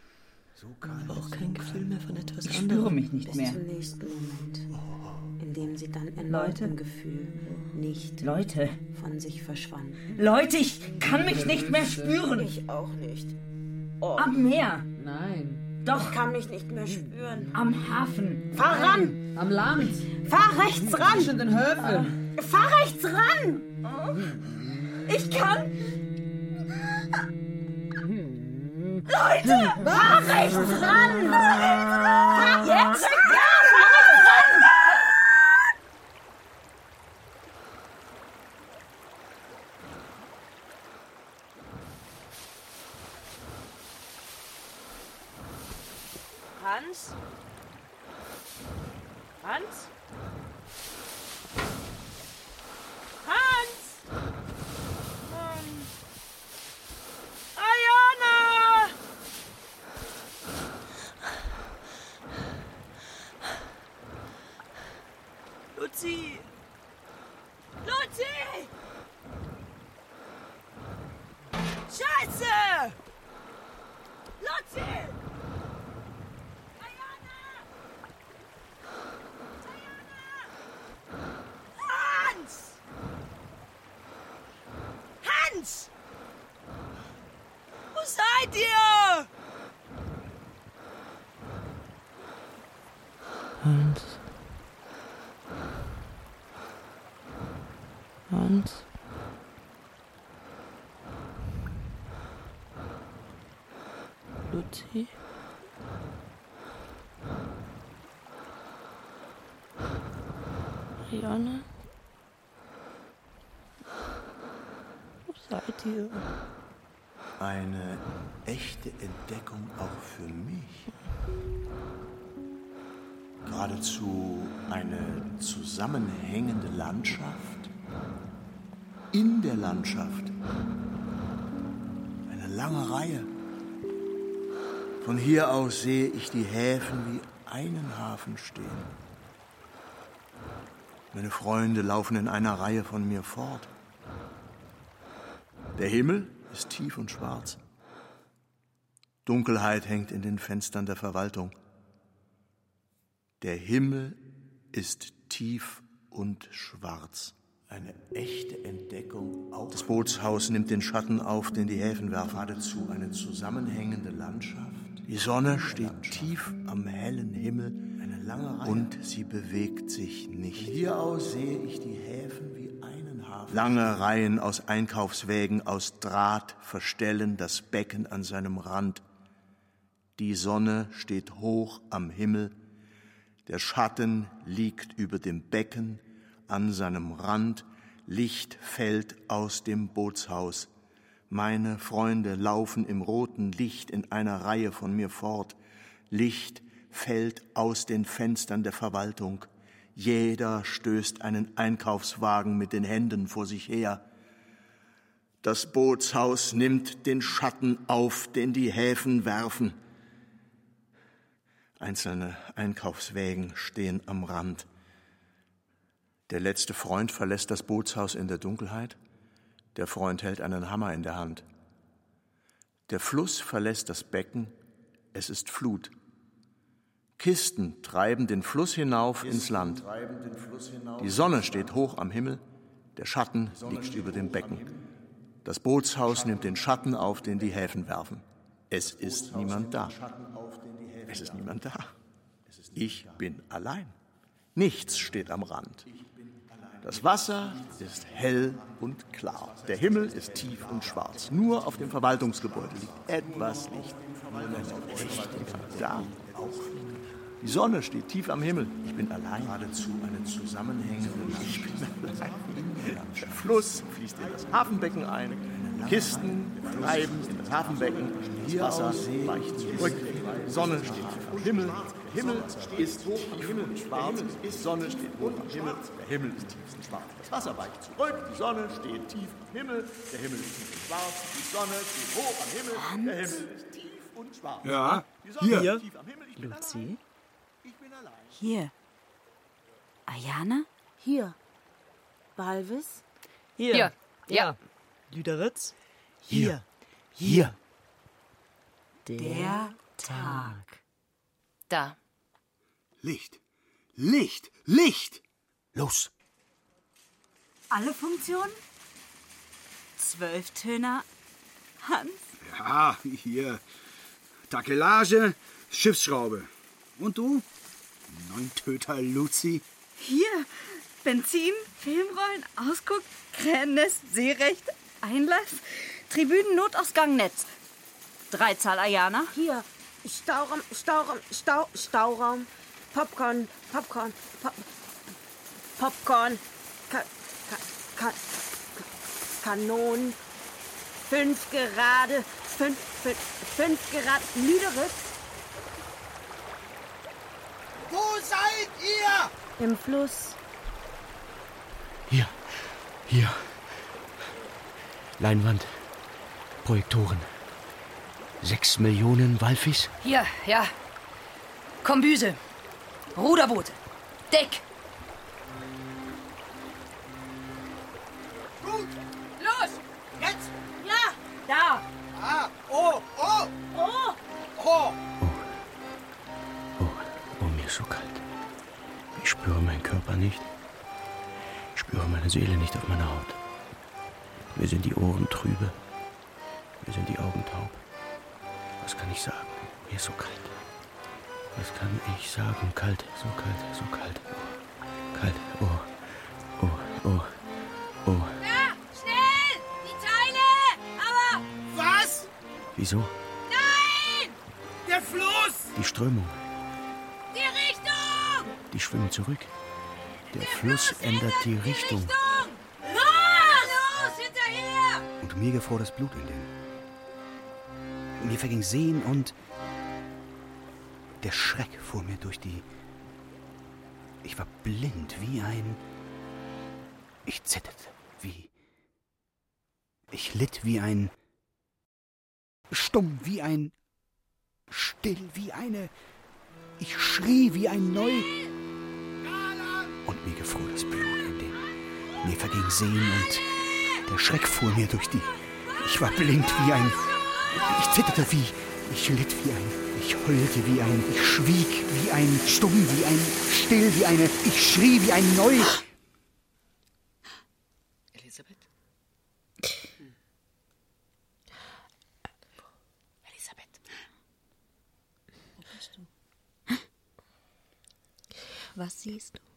So. Aber auch kein Gefühl mehr von etwas ich anderem. spüre mich nicht Bis mehr. zum nächsten Moment, in dem sie dann erneut im Gefühl nicht Leute. von sich verschwanden. Leute, ich kann mich nicht mehr spüren. Ich auch nicht. Am Meer. Nein. Doch. Kann mich nicht mehr spüren. Am Hafen. Fahr ran! Am Land. Fahr rechts ran! Zwischen den Höfen. Fahr rechts ran! Ich kann. Leute! Fahr rechts ran! Fahr jetzt! Ja, fahr rechts ran! Hans? Hans? Hans! Ähm. Ayana! Luzi! Luzi! Scheiße! Luzi! Hans! Hans! Wo seid ihr? Hans. Hans. Luzi. Marianne. Wo seid ihr? Eine echte Entdeckung auch für mich. Geradezu eine zusammenhängende Landschaft. In der Landschaft. Eine lange Reihe. Von hier aus sehe ich die Häfen wie einen Hafen stehen. Meine Freunde laufen in einer Reihe von mir fort. Der Himmel ist tief und schwarz. Dunkelheit hängt in den Fenstern der Verwaltung. Der Himmel ist tief und schwarz. Eine echte Entdeckung auch. Das Bootshaus nimmt den Schatten auf, den die Häfen werfen. Geradezu eine zusammenhängende Landschaft. Die Sonne steht tief am hellen Himmel eine lange Reihe. und sie bewegt sich nicht. Von hier aus sehe ich die Häfen wie. Lange Reihen aus Einkaufswägen aus Draht verstellen das Becken an seinem Rand. Die Sonne steht hoch am Himmel, der Schatten liegt über dem Becken, an seinem Rand, Licht fällt aus dem Bootshaus. Meine Freunde laufen im roten Licht in einer Reihe von mir fort. Licht fällt aus den Fenstern der Verwaltung. Jeder stößt einen Einkaufswagen mit den Händen vor sich her. Das Bootshaus nimmt den Schatten auf, den die Häfen werfen. Einzelne Einkaufswägen stehen am Rand. Der letzte Freund verlässt das Bootshaus in der Dunkelheit. Der Freund hält einen Hammer in der Hand. Der Fluss verlässt das Becken. Es ist Flut. Kisten treiben den Fluss hinauf ins Land. Die Sonne steht hoch am Himmel. Der Schatten liegt über dem Becken. Das Bootshaus nimmt den Schatten auf, den die Häfen werfen. Es ist niemand da. Es ist niemand da. Ich bin allein. Nichts steht am Rand. Das Wasser ist hell und klar. Der Himmel ist tief und schwarz. Nur auf dem Verwaltungsgebäude liegt etwas Licht. Echt niemand da. Die Sonne steht tief am Himmel. Ich bin allein. Geradezu eine zusammenhängende Ich bin allein. Der Fluss fließt in das Hafenbecken ein. Kisten treiben in das Hafenbecken. Das Wasser weicht zurück. Die Sonne steht tief am Himmel. Der Himmel ist hoch am Himmel und schwarz. Die Sonne steht hoch am Himmel. Der Himmel ist tief und schwarz. Das Wasser weicht zurück. Die Sonne steht tief am Himmel. Der Himmel ist tief und schwarz. Die Sonne steht hoch am Himmel. Der Himmel ist tief und schwarz. Ja, Die Sonne hier. Luzi? Hier. Ayana? Hier. Balvis? Hier. Hier. Ja. Lüderitz? Hier. Hier. Der Tag. Da. Licht. Licht. Licht. Los. Alle Funktionen? Zwölftöner? Hans? Ja, hier. Takelage, Schiffsschraube. Und du? Neuntöter Luzi. Hier. Benzin, Filmrollen, Ausguck, Krähennest, Seerecht, Einlass, Tribünen, Notausgang, Netz. Dreizahl Ayana? Hier. Stauraum, Stauraum, Stau, Stauraum. Popcorn, Popcorn, Pop, Popcorn. Ka, ka, ka, Kanonen. Fünf gerade. Fünf, fünf, fünf gerade. Lüderitz. Wo seid ihr? Im Fluss. Hier, hier. Leinwand, Projektoren. Sechs Millionen Walfis? Hier, ja. Kombüse. Ruderboot. Deck. Gut. Spüre meinen Körper nicht. Ich spüre meine Seele nicht auf meiner Haut. Mir sind die Ohren trübe. Mir sind die Augen taub. Was kann ich sagen? Mir ist so kalt. Was kann ich sagen? Kalt, so kalt, so kalt. Oh, kalt. Oh, oh, oh, oh. Ja, schnell! Die Teile! Aber... Was? Wieso? Nein! Der Fluss! Die Strömung. Die schwimmen zurück. Der Fluss ändert die Richtung. Los! Los, hinterher! Und mir gefror das Blut in den. Mir verging Sehen und. Der Schreck fuhr mir durch die. Ich war blind wie ein. Ich zitterte wie. Ich litt wie ein. Stumm wie ein. Still wie eine. Ich schrie wie ein Neu. Und mir gefror das Blut in den. Mir verging Sehen und der Schreck fuhr mir durch die. Ich war blind wie ein. Ich zitterte wie. Ich litt wie ein. Ich heulte wie ein. Ich schwieg wie ein. Stumm wie ein. Still wie eine. Ich schrie wie ein Neu. Elisabeth? Elisabeth. Wo bist du? Was siehst du?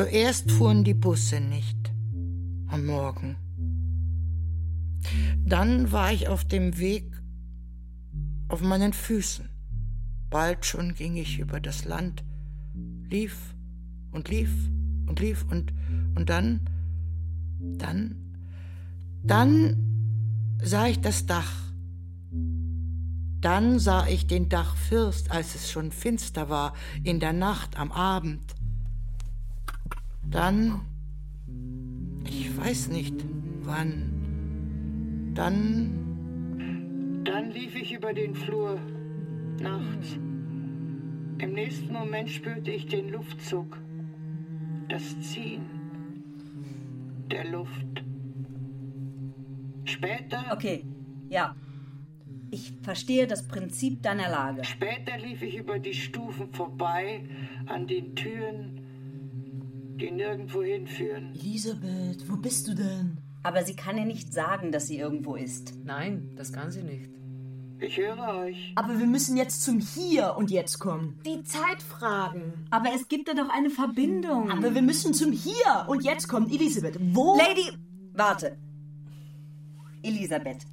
Zuerst fuhren die Busse nicht am Morgen. Dann war ich auf dem Weg auf meinen Füßen. Bald schon ging ich über das Land, lief und lief und lief und, und dann, dann, dann sah ich das Dach. Dann sah ich den Dachfirst, als es schon finster war, in der Nacht am Abend. Dann, ich weiß nicht wann, dann. Dann lief ich über den Flur nachts. Im nächsten Moment spürte ich den Luftzug, das Ziehen der Luft. Später. Okay, ja. Ich verstehe das Prinzip deiner Lage. Später lief ich über die Stufen vorbei an den Türen, die nirgendwo hinführen. Elisabeth, wo bist du denn? Aber sie kann ja nicht sagen, dass sie irgendwo ist. Nein, das kann sie nicht. Ich höre euch. Aber wir müssen jetzt zum Hier und Jetzt kommen. Die Zeit fragen. Aber es gibt da doch eine Verbindung. Aber wir müssen zum Hier und Jetzt kommen. Elisabeth, wo? Lady, warte. Elisabeth.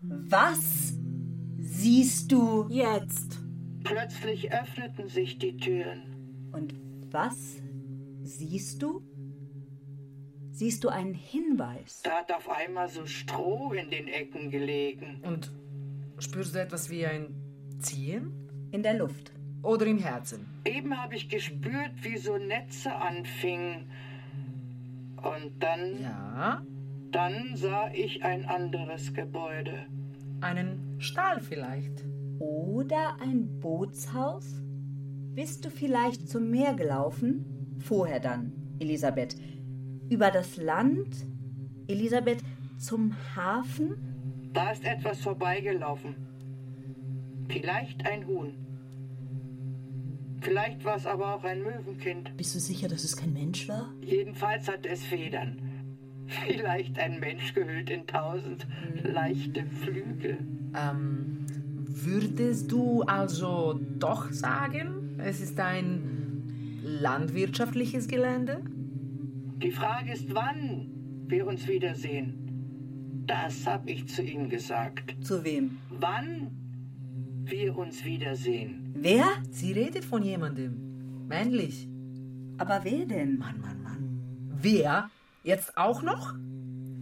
Was siehst du jetzt? Plötzlich öffneten sich die Türen. Und was siehst du? Siehst du einen Hinweis? Da hat auf einmal so Stroh in den Ecken gelegen. Und spürst du etwas wie ein Ziehen? In der Luft. Oder im Herzen? Eben habe ich gespürt, wie so Netze anfingen. Und dann. Ja. Dann sah ich ein anderes Gebäude. Einen Stall vielleicht. Oder ein Bootshaus? Bist du vielleicht zum Meer gelaufen? Vorher dann, Elisabeth. Über das Land? Elisabeth, zum Hafen? Da ist etwas vorbeigelaufen. Vielleicht ein Huhn. Vielleicht war es aber auch ein Möwenkind. Bist du sicher, dass es kein Mensch war? Jedenfalls hat es Federn. Vielleicht ein Mensch gehüllt in tausend leichte Flügel. Ähm, würdest du also doch sagen, es ist ein landwirtschaftliches Gelände? Die Frage ist, wann wir uns wiedersehen. Das habe ich zu ihm gesagt. Zu wem? Wann wir uns wiedersehen. Wer? Sie redet von jemandem. Männlich. Aber wer denn? Mann, Mann, Mann. Wer? Jetzt auch noch?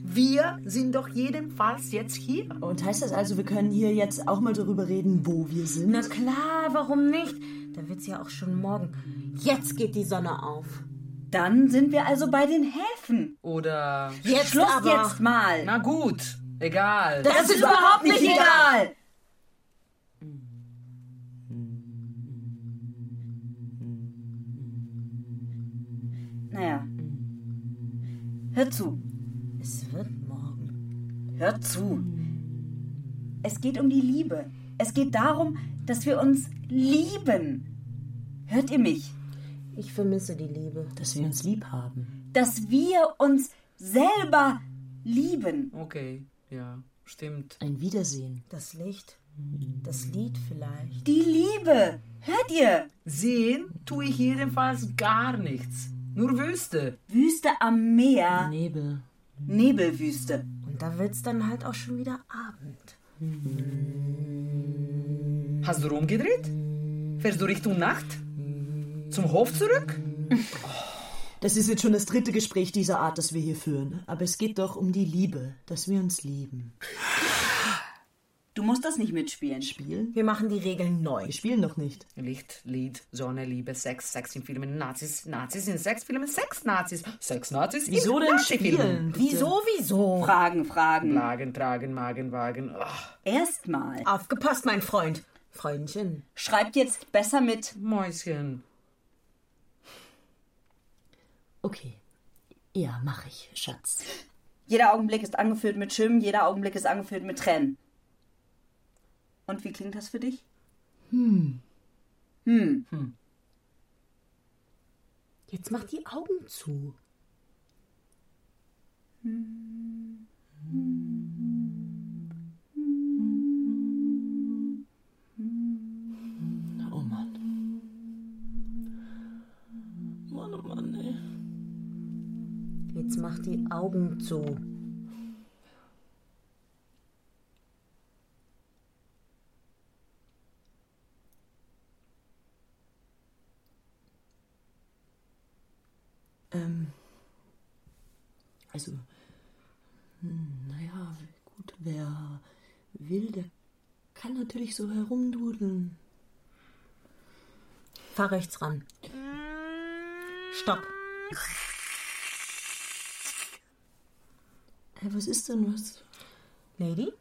Wir sind doch jedenfalls jetzt hier. Und heißt das also, wir können hier jetzt auch mal darüber reden, wo wir sind? Na klar, warum nicht? Da wird's ja auch schon morgen. Jetzt geht die Sonne auf. Dann sind wir also bei den Häfen. Oder. Jetzt Schluss aber. jetzt mal. Na gut, egal. Das, ist überhaupt nicht egal. Naja. Hör zu. Es wird morgen. Hör zu. Es geht um die Liebe. Es geht darum, dass wir uns lieben. Hört ihr mich? Ich vermisse die Liebe. Dass wir uns lieb haben. Dass wir uns selber lieben. Okay, ja, stimmt. Ein Wiedersehen. Das Licht. Das Lied vielleicht. Die Liebe. Hört ihr? Sehen tue ich jedenfalls gar nichts. Nur Wüste. Wüste am Meer. Nebel. Nebelwüste. Und da wird's dann halt auch schon wieder Abend. Hast du rumgedreht? Fährst du Richtung Nacht? Zum Hof zurück? Das ist jetzt schon das dritte Gespräch dieser Art, das wir hier führen. Aber es geht doch um die Liebe, dass wir uns lieben. Du musst das nicht mitspielen. Spielen? Wir machen die Regeln neu. Wir spielen noch nicht. Licht, Lied, Sonne, Liebe, Sex, Sex in Filmen, Nazis, Nazis in Sexfilmen, Sex-Nazis, Sex-Nazis in Wieso denn Nazi-Filmen. spielen? bitte? Wieso, wieso? Fragen, Fragen. Lagen, tragen, Magen, Wagen. Ach, Erstmal. Aufgepasst, mein Freund. Freundchen. Schreibt jetzt besser mit. Mäuschen. Okay. Ja, mach ich, Schatz. Jeder Augenblick ist angefüllt mit Schwimmen, jeder Augenblick ist angefüllt mit Tränen. Und wie klingt das für dich? Hm. Hm. Jetzt mach die Augen zu. Oh Jetzt mach die Augen zu. Ähm. Also. Hm, naja, gut, wer will, der kann natürlich so herumdudeln. Fahr rechts ran. Stopp. Hey, was ist denn was? Lady,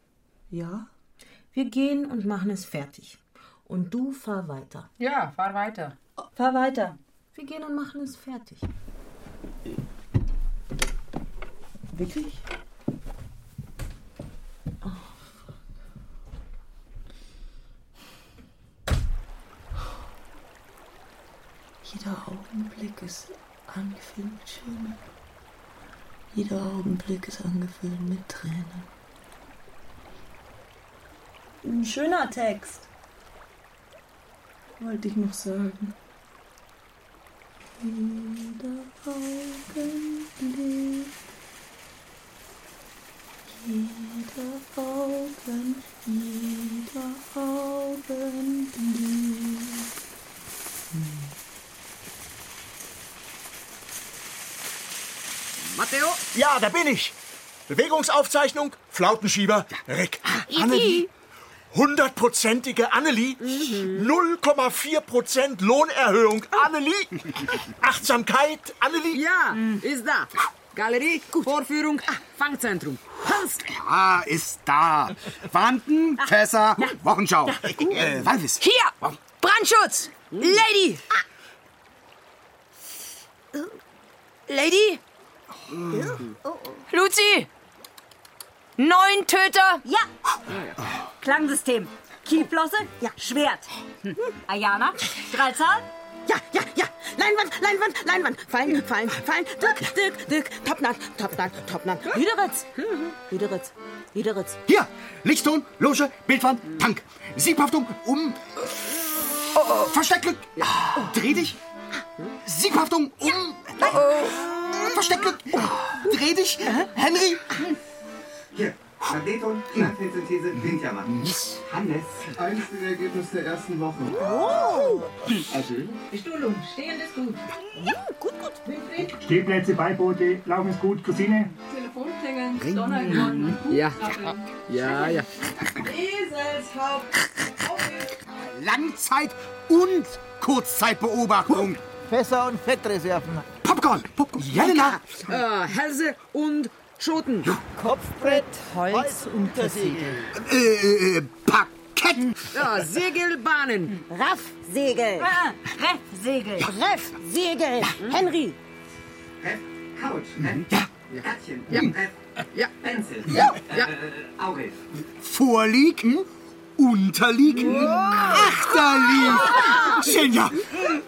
Ja? wir gehen und machen es fertig. Und du fahr weiter. Ja, fahr weiter. Fahr weiter. Wir gehen und machen es fertig. Wirklich? Jeder Augenblick ist angefüllt mit. Jeder Augenblick ist angefüllt mit Tränen. Ein schöner Text. Wollte ich noch sagen. Jeder Augenblick. Jeder Augen, jeder Augenblick. Matteo? Ja, da bin ich. Bewegungsaufzeichnung, Flautenschieber, Rick. Annelie. Hundertprozentige Annelie. 0,4% Lohnerhöhung, Annelie. Achtsamkeit, Annelie. Ja, ist da. Galerie, Vorführung, Fangzentrum. Passt. Ah, ist da. Wanden, Fässer, Wochenschau. Äh, Walvis. Hier! Brandschutz! Lady! Lady? Luzi! Neun Töter! Ja! Klangsystem. Kielflosse? Ja. Schwert. Hm. Ayana? Dreizahl? Ja, ja, ja! Leinwand, Leinwand, Leinwand! Fallen, fallen, fallen! Dück, dück, dück! Topnat, Topnat, Topnat! Lüderitz! Lüderitz, Lüderitz! Hier, Lichtton, Loge, Bildwand, Tank. Siebhaftung um... Versteckglück. Dreh dich. Siebhaftung um... Versteckglück. Dreh dich. Henry. Hier, Magneton, Schleimfettsynthese, Windjammer. Hannes. Einspielergebnis der ersten Woche. Oh. Also, Bestuhlung, stehend ist gut. Ja, gut, gut. Wilfried, Stehplätze, Beiboote, laufen ist gut. Christine? Telefonklingeln. Donnergrund, Ja. Ja, ja. Eselshaupt. Langzeit- und Kurzzeitbeobachtung. Fässer und Fettreserven. Popcorn, Popcorn. Jelena. Äh, Hälse und Schoten. Kopfbrett, Holz, Untersegel. Äh, äh, Parkett. Ja, Segelbahnen. Raffsegel. Ah, Reffsegel. Reffsegel. Henry. Reff, Couch, Reff, Ärzchen, Ja. Reff, Ja. Pencil, Ja. Ja. Äh, Aurel. Vorliegen, unterliegen, achterliegen. Senja,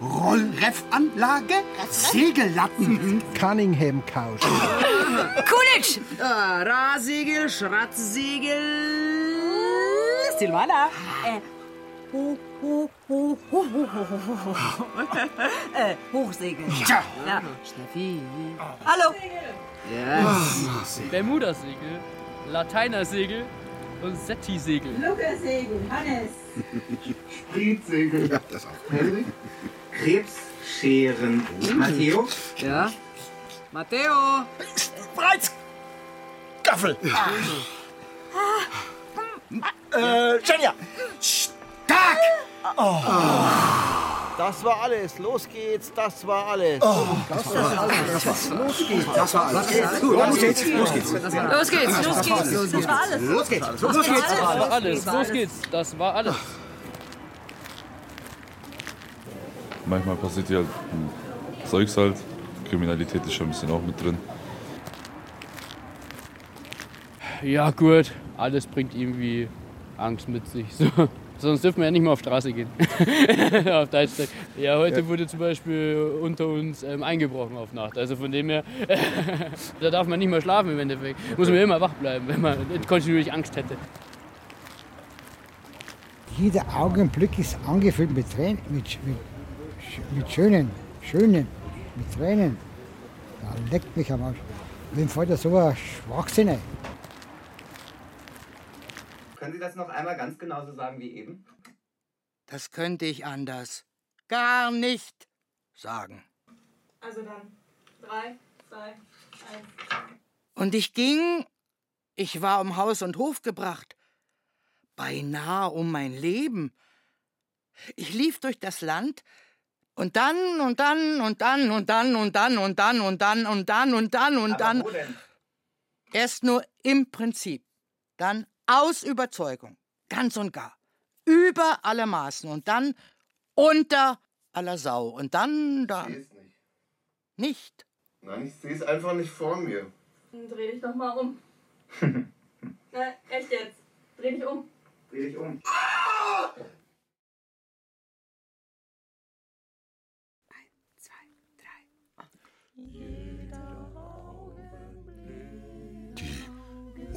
Rollreffanlage, Segellatten. Cunningham Couch. Kulitsch. Äh, Rahsegel, Schratzsegel. Silvana. Äh, ho, ho, ho, ho, ho, ho, ho, ho, ho. äh, Hochsegel. Tja. Ja. Steffi. Hallo. Yes. Bermudasegel, Lateinersegel und Setti-Segel. Luckersegel, Hannes. Spritsegel. Ja, das auch. Henry. Krebsscheren. Matteo. Ja. Matteo. Bereits. Gaffel. Äh, Jenja. Stark. Das war alles. Los geht's. Das war alles. Das war alles. Los geht's. Das war alles. Los geht's. Los geht's. Los geht's. Los geht's. Das war alles. Los geht's. Das war alles. Los geht's. Das war alles. Manchmal passiert ja halt ein Zeugs halt. Kriminalität ist schon ein bisschen auch mit drin. Ja, gut. Alles bringt irgendwie Angst mit sich. So. Sonst dürfen wir ja nicht mehr auf Straße gehen. auf Deutsch. Ja, heute wurde zum Beispiel unter uns ähm, eingebrochen auf Nacht. Also von dem her, da darf man nicht mehr schlafen im Endeffekt. Muss man immer wach bleiben, wenn man kontinuierlich Angst hätte. Jeder Augenblick ist angefüllt mit Tränen, mit, mit, mit schönen, schönen, mit Tränen. Da leckt mich am Arsch. Wem fällt da so ein Schwachsinn ein? Können Sie das noch einmal ganz genauso sagen wie eben? Das könnte ich anders. Gar nicht sagen. Also dann. Drei, zwei, eins. Und ich ging, ich war um Haus und Hof gebracht, beinahe um mein Leben. Ich lief durch das Land und dann und dann und dann und dann und dann und dann und dann und dann und dann und dann. wo denn? Erst nur im Prinzip, dann aus Überzeugung, ganz und gar, über alle Maßen und dann unter aller Sau und dann dann nicht. nicht. Nein, ich sehe es einfach nicht vor mir. Dreh dich doch mal um. Na, echt jetzt. Dreh dich um. Dreh dich um.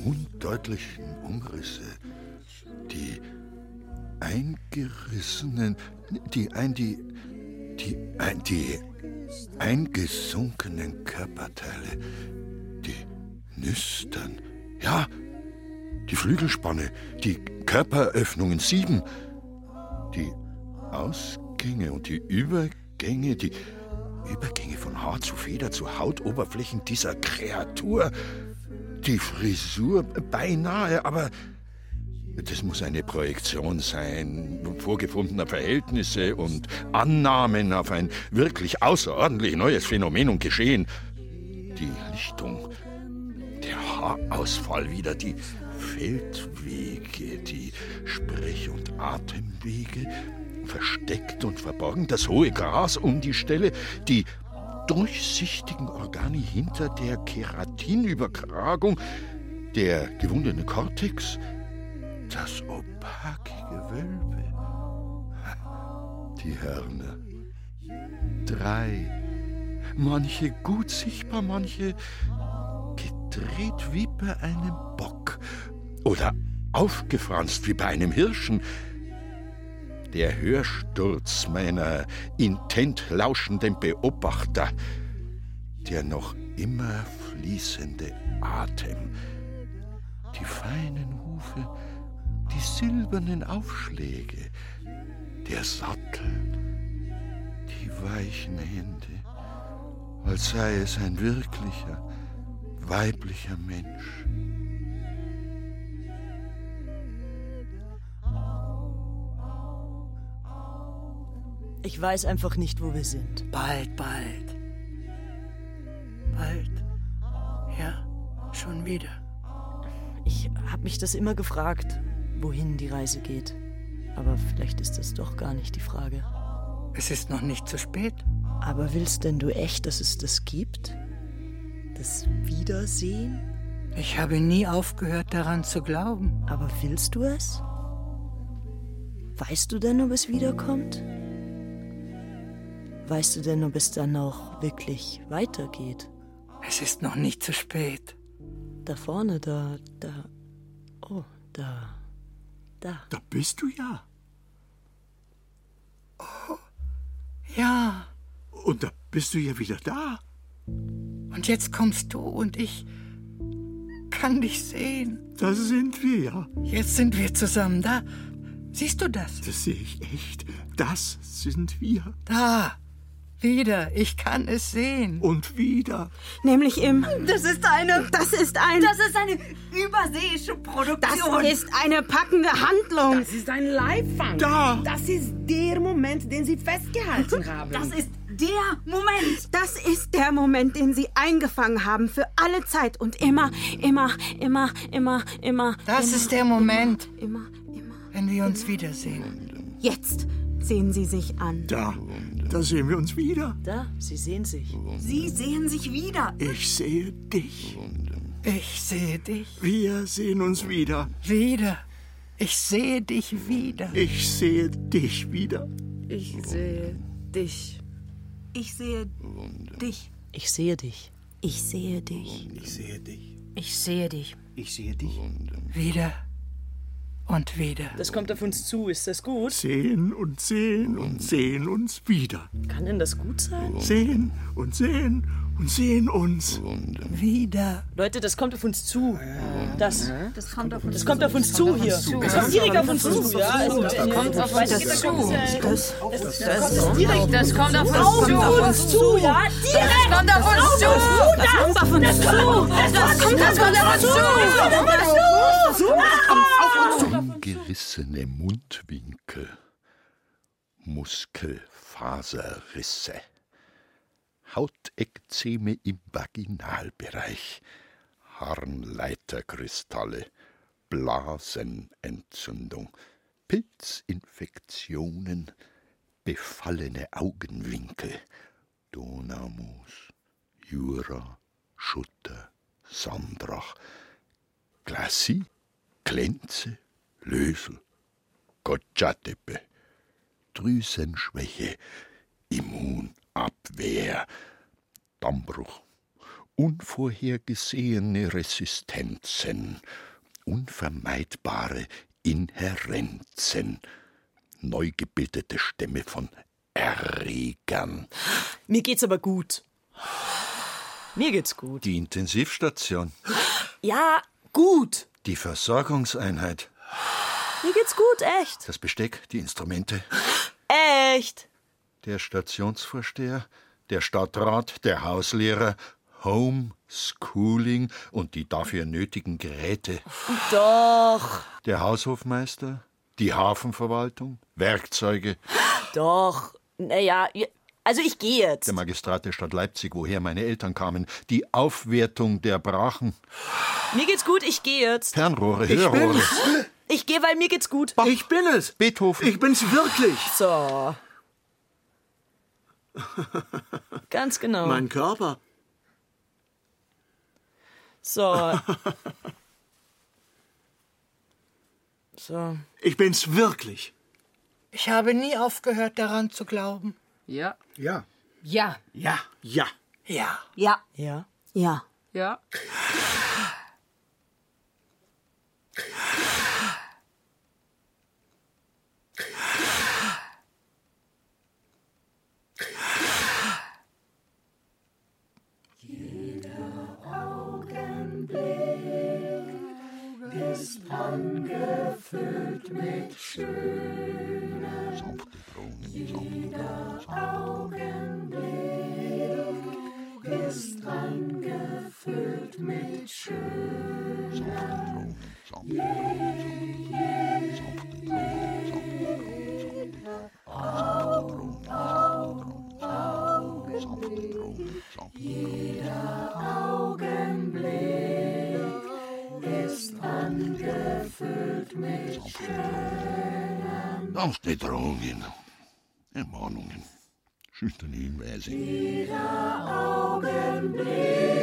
Undeutlichen Umrisse, die eingerissenen, die ein, die, die, ein, die eingesunkenen Körperteile, die Nüstern, ja, die Flügelspanne, die Körperöffnungen sieben, die Ausgänge und die Übergänge, die Übergänge von Haar zu Feder zu Hautoberflächen dieser Kreatur, die Frisur beinahe, aber das muss eine Projektion sein, vorgefundener Verhältnisse und Annahmen auf ein wirklich außerordentlich neues Phänomen und Geschehen. Die Lichtung, der Haarausfall wieder, die Feldwege, die Sprech- und Atemwege, versteckt und verborgen, das hohe Gras um die Stelle, die durchsichtigen Organe hinter der Keratinübertragung, der gewundene Kortex, das opake Gewölbe, die Hörner. Drei, manche gut sichtbar, manche gedreht wie bei einem Bock oder aufgefranst wie bei einem Hirschen. Der Hörsturz meiner intent lauschenden Beobachter, der noch immer fließende Atem, Die feinen Hufe, die silbernen Aufschläge, der Sattel, die weichen Hände, als sei es ein wirklicher, weiblicher Mensch. Ich weiß einfach nicht, wo wir sind. Bald, bald. Bald. Ja, schon wieder. Ich habe mich das immer gefragt, wohin die Reise geht. Aber vielleicht ist das doch gar nicht die Frage. Es ist noch nicht zu spät. Aber willst denn du echt, dass es das gibt? Das Wiedersehen? Ich habe nie aufgehört daran zu glauben. Aber willst du es? Weißt du denn, ob es wiederkommt? Weißt du denn, ob es dann auch wirklich weitergeht? Es ist noch nicht zu spät. Da vorne, da, da. Oh, da. Da. Da bist du ja. Oh, ja. Und da bist du ja wieder da. Und jetzt kommst du und ich kann dich sehen. Da sind wir ja. Jetzt sind wir zusammen. Da. Siehst du das? Das sehe ich echt. Das sind wir. Da. Wieder. Ich kann es sehen. Und wieder. Nämlich im. Das ist eine. Das ist ein. Das ist eine überseeische Produktion. Das ist eine packende Handlung. Das ist ein Leibfang. Da. Das ist der Moment, den Sie festgehalten haben. Das ist der Moment. Das ist der Moment, den Sie eingefangen haben für alle Zeit und immer, immer, immer, immer, immer. Das immer, ist der Moment. Immer, immer. Wenn wir uns wiedersehen. Jetzt sehen Sie sich an. Da. Da sehen wir uns wieder. Da, sie sehen sich. Sie sehen sich wieder. Ich sehe dich. Ich sehe dich. Wir sehen uns wieder. Wieder. Ich sehe dich wieder. Ich sehe dich wieder. Ich sehe dich. Ich sehe dich. Ich sehe dich. Ich sehe dich. Ich sehe dich. Ich sehe dich. Ich sehe dich. Wieder. Und wieder. Das kommt auf uns zu, ist das gut? Sehen und sehen und sehen uns wieder. Kann denn das gut sein? Sehen und sehen und sehen uns. Wieder. Leute, das kommt auf uns zu. Das, Das kommt auf uns das kommt auf uns zu hier. Das kommt direkt auf uns zu. Ja, also, Das kommt auf uns zu. Das, Das, das kommt direkt. Das kommt auf Auf uns zu. uns zu, ja, direkt. Das kommt auf uns zu. Das kommt auf uns zu. Das kommt auf uns Gerissene Mundwinkel. Muskelfaserrisse. Hautekzeme im Vaginalbereich. Harnleiterkristalle. Blasenentzündung. Pilzinfektionen. Befallene Augenwinkel. Donamus. Jura. Schutter. Sandbrach. Glacis. Glänze. Lösel. Gotchatepe. Drüsenschwäche. Immunabwehr. Dammbruch. Unvorhergesehene Resistenzen. Unvermeidbare Inherenzen. Neu gebildete Stämme von Erregern. Mir geht's aber gut. Mir geht's gut. Die Intensivstation. Ja, gut. Die Versorgungseinheit. Mir geht's gut, echt. Das Besteck, die Instrumente. Echt. Der Stationsvorsteher, der Stadtrat, der Hauslehrer, Homeschooling und die dafür nötigen Geräte. Doch. Der Haushofmeister, die Hafenverwaltung, Werkzeuge. Doch. Naja, also ich gehe jetzt. Der Magistrat der Stadt Leipzig, woher meine Eltern kamen. Die Aufwertung der Brachen. Mir geht's gut, ich gehe jetzt. Fernrohre, Ich Hörrohre. Ich gehe, weil mir geht's gut. Ich bin es. Beethoven. Ich bin's wirklich. So. Ganz genau. Mein Körper. So. So. Ich bin's wirklich. Ich habe nie aufgehört daran zu glauben. Ja. Ja. Ja. Ja. Ja. Ja. Ja. Ja. Ja. Angefüllt mit Schönem. Jeder Augenblick ist angefüllt mit Schönem. Jeder Schönem. Afdedrogen. Ermahnungen. Schüchtern hinweisen. Jeder Augenblick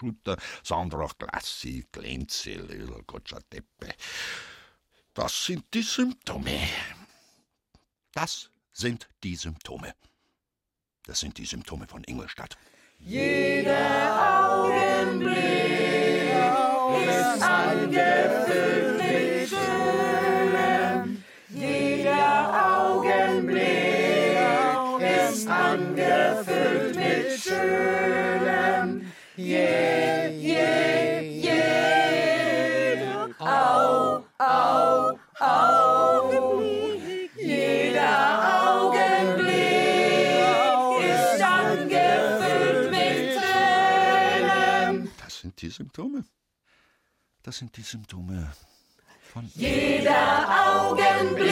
Schutter, Sandra Glassi, Glenze, Lila Gocciateppe. Das sind die Symptome. Das sind die Symptome. Das sind die Symptome von Ingolstadt. Jeder Augenblick ist angefüllt mit Schönem. Jeder Augenblick ist angefüllt mit Schönem. Je, je, jeder Au, Au, Augenblick. Jeder Augenblick ist angefüllt mit Tränen. Das sind die Symptome. Das sind die Symptome von Jeder Augenblick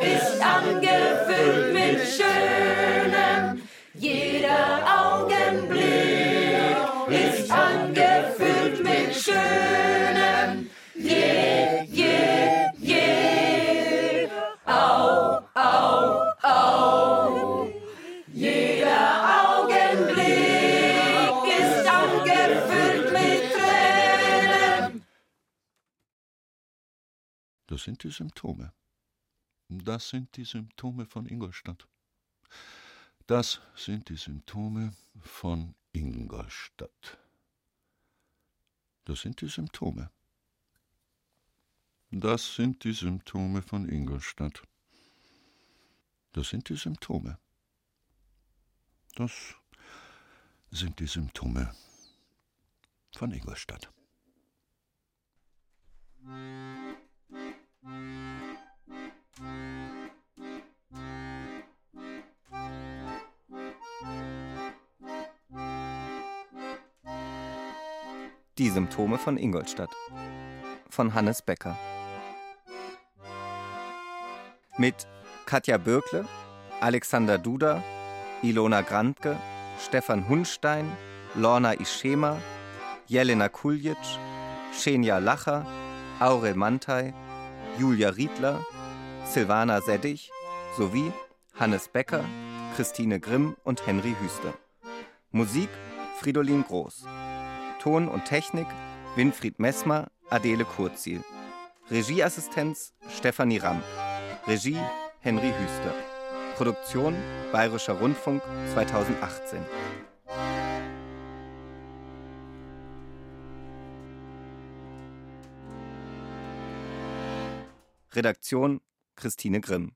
ist angefüllt mit Schönem. Jeder Augenblick sind die Symptome. Das sind die Symptome von Ingolstadt. Das sind die Symptome von Ingolstadt. Das sind die Symptome. Das sind die Symptome von Ingolstadt. Das sind die Symptome. Das sind die Symptome von Ingolstadt. Die Symptome von Ingolstadt von Hannes Becker. Mit Katja Bürkle, Alexander Duda, Ilona Grantke, Stefan Hunstein, Lorna Ischema, Jelena Kuljic, Xenia Lacher, Aurel Mantei, Julia Riedler, Silvana Seddig sowie Hannes Becker, Christine Grimm und Henry Hüster. Musik Fridolin Groß. Ton und Technik Winfried Messmer, Adele Kurzil. Regieassistenz Stefanie Ramp. Regie Henry Hüster. Produktion Bayerischer Rundfunk 2018. Redaktion Christine Grimm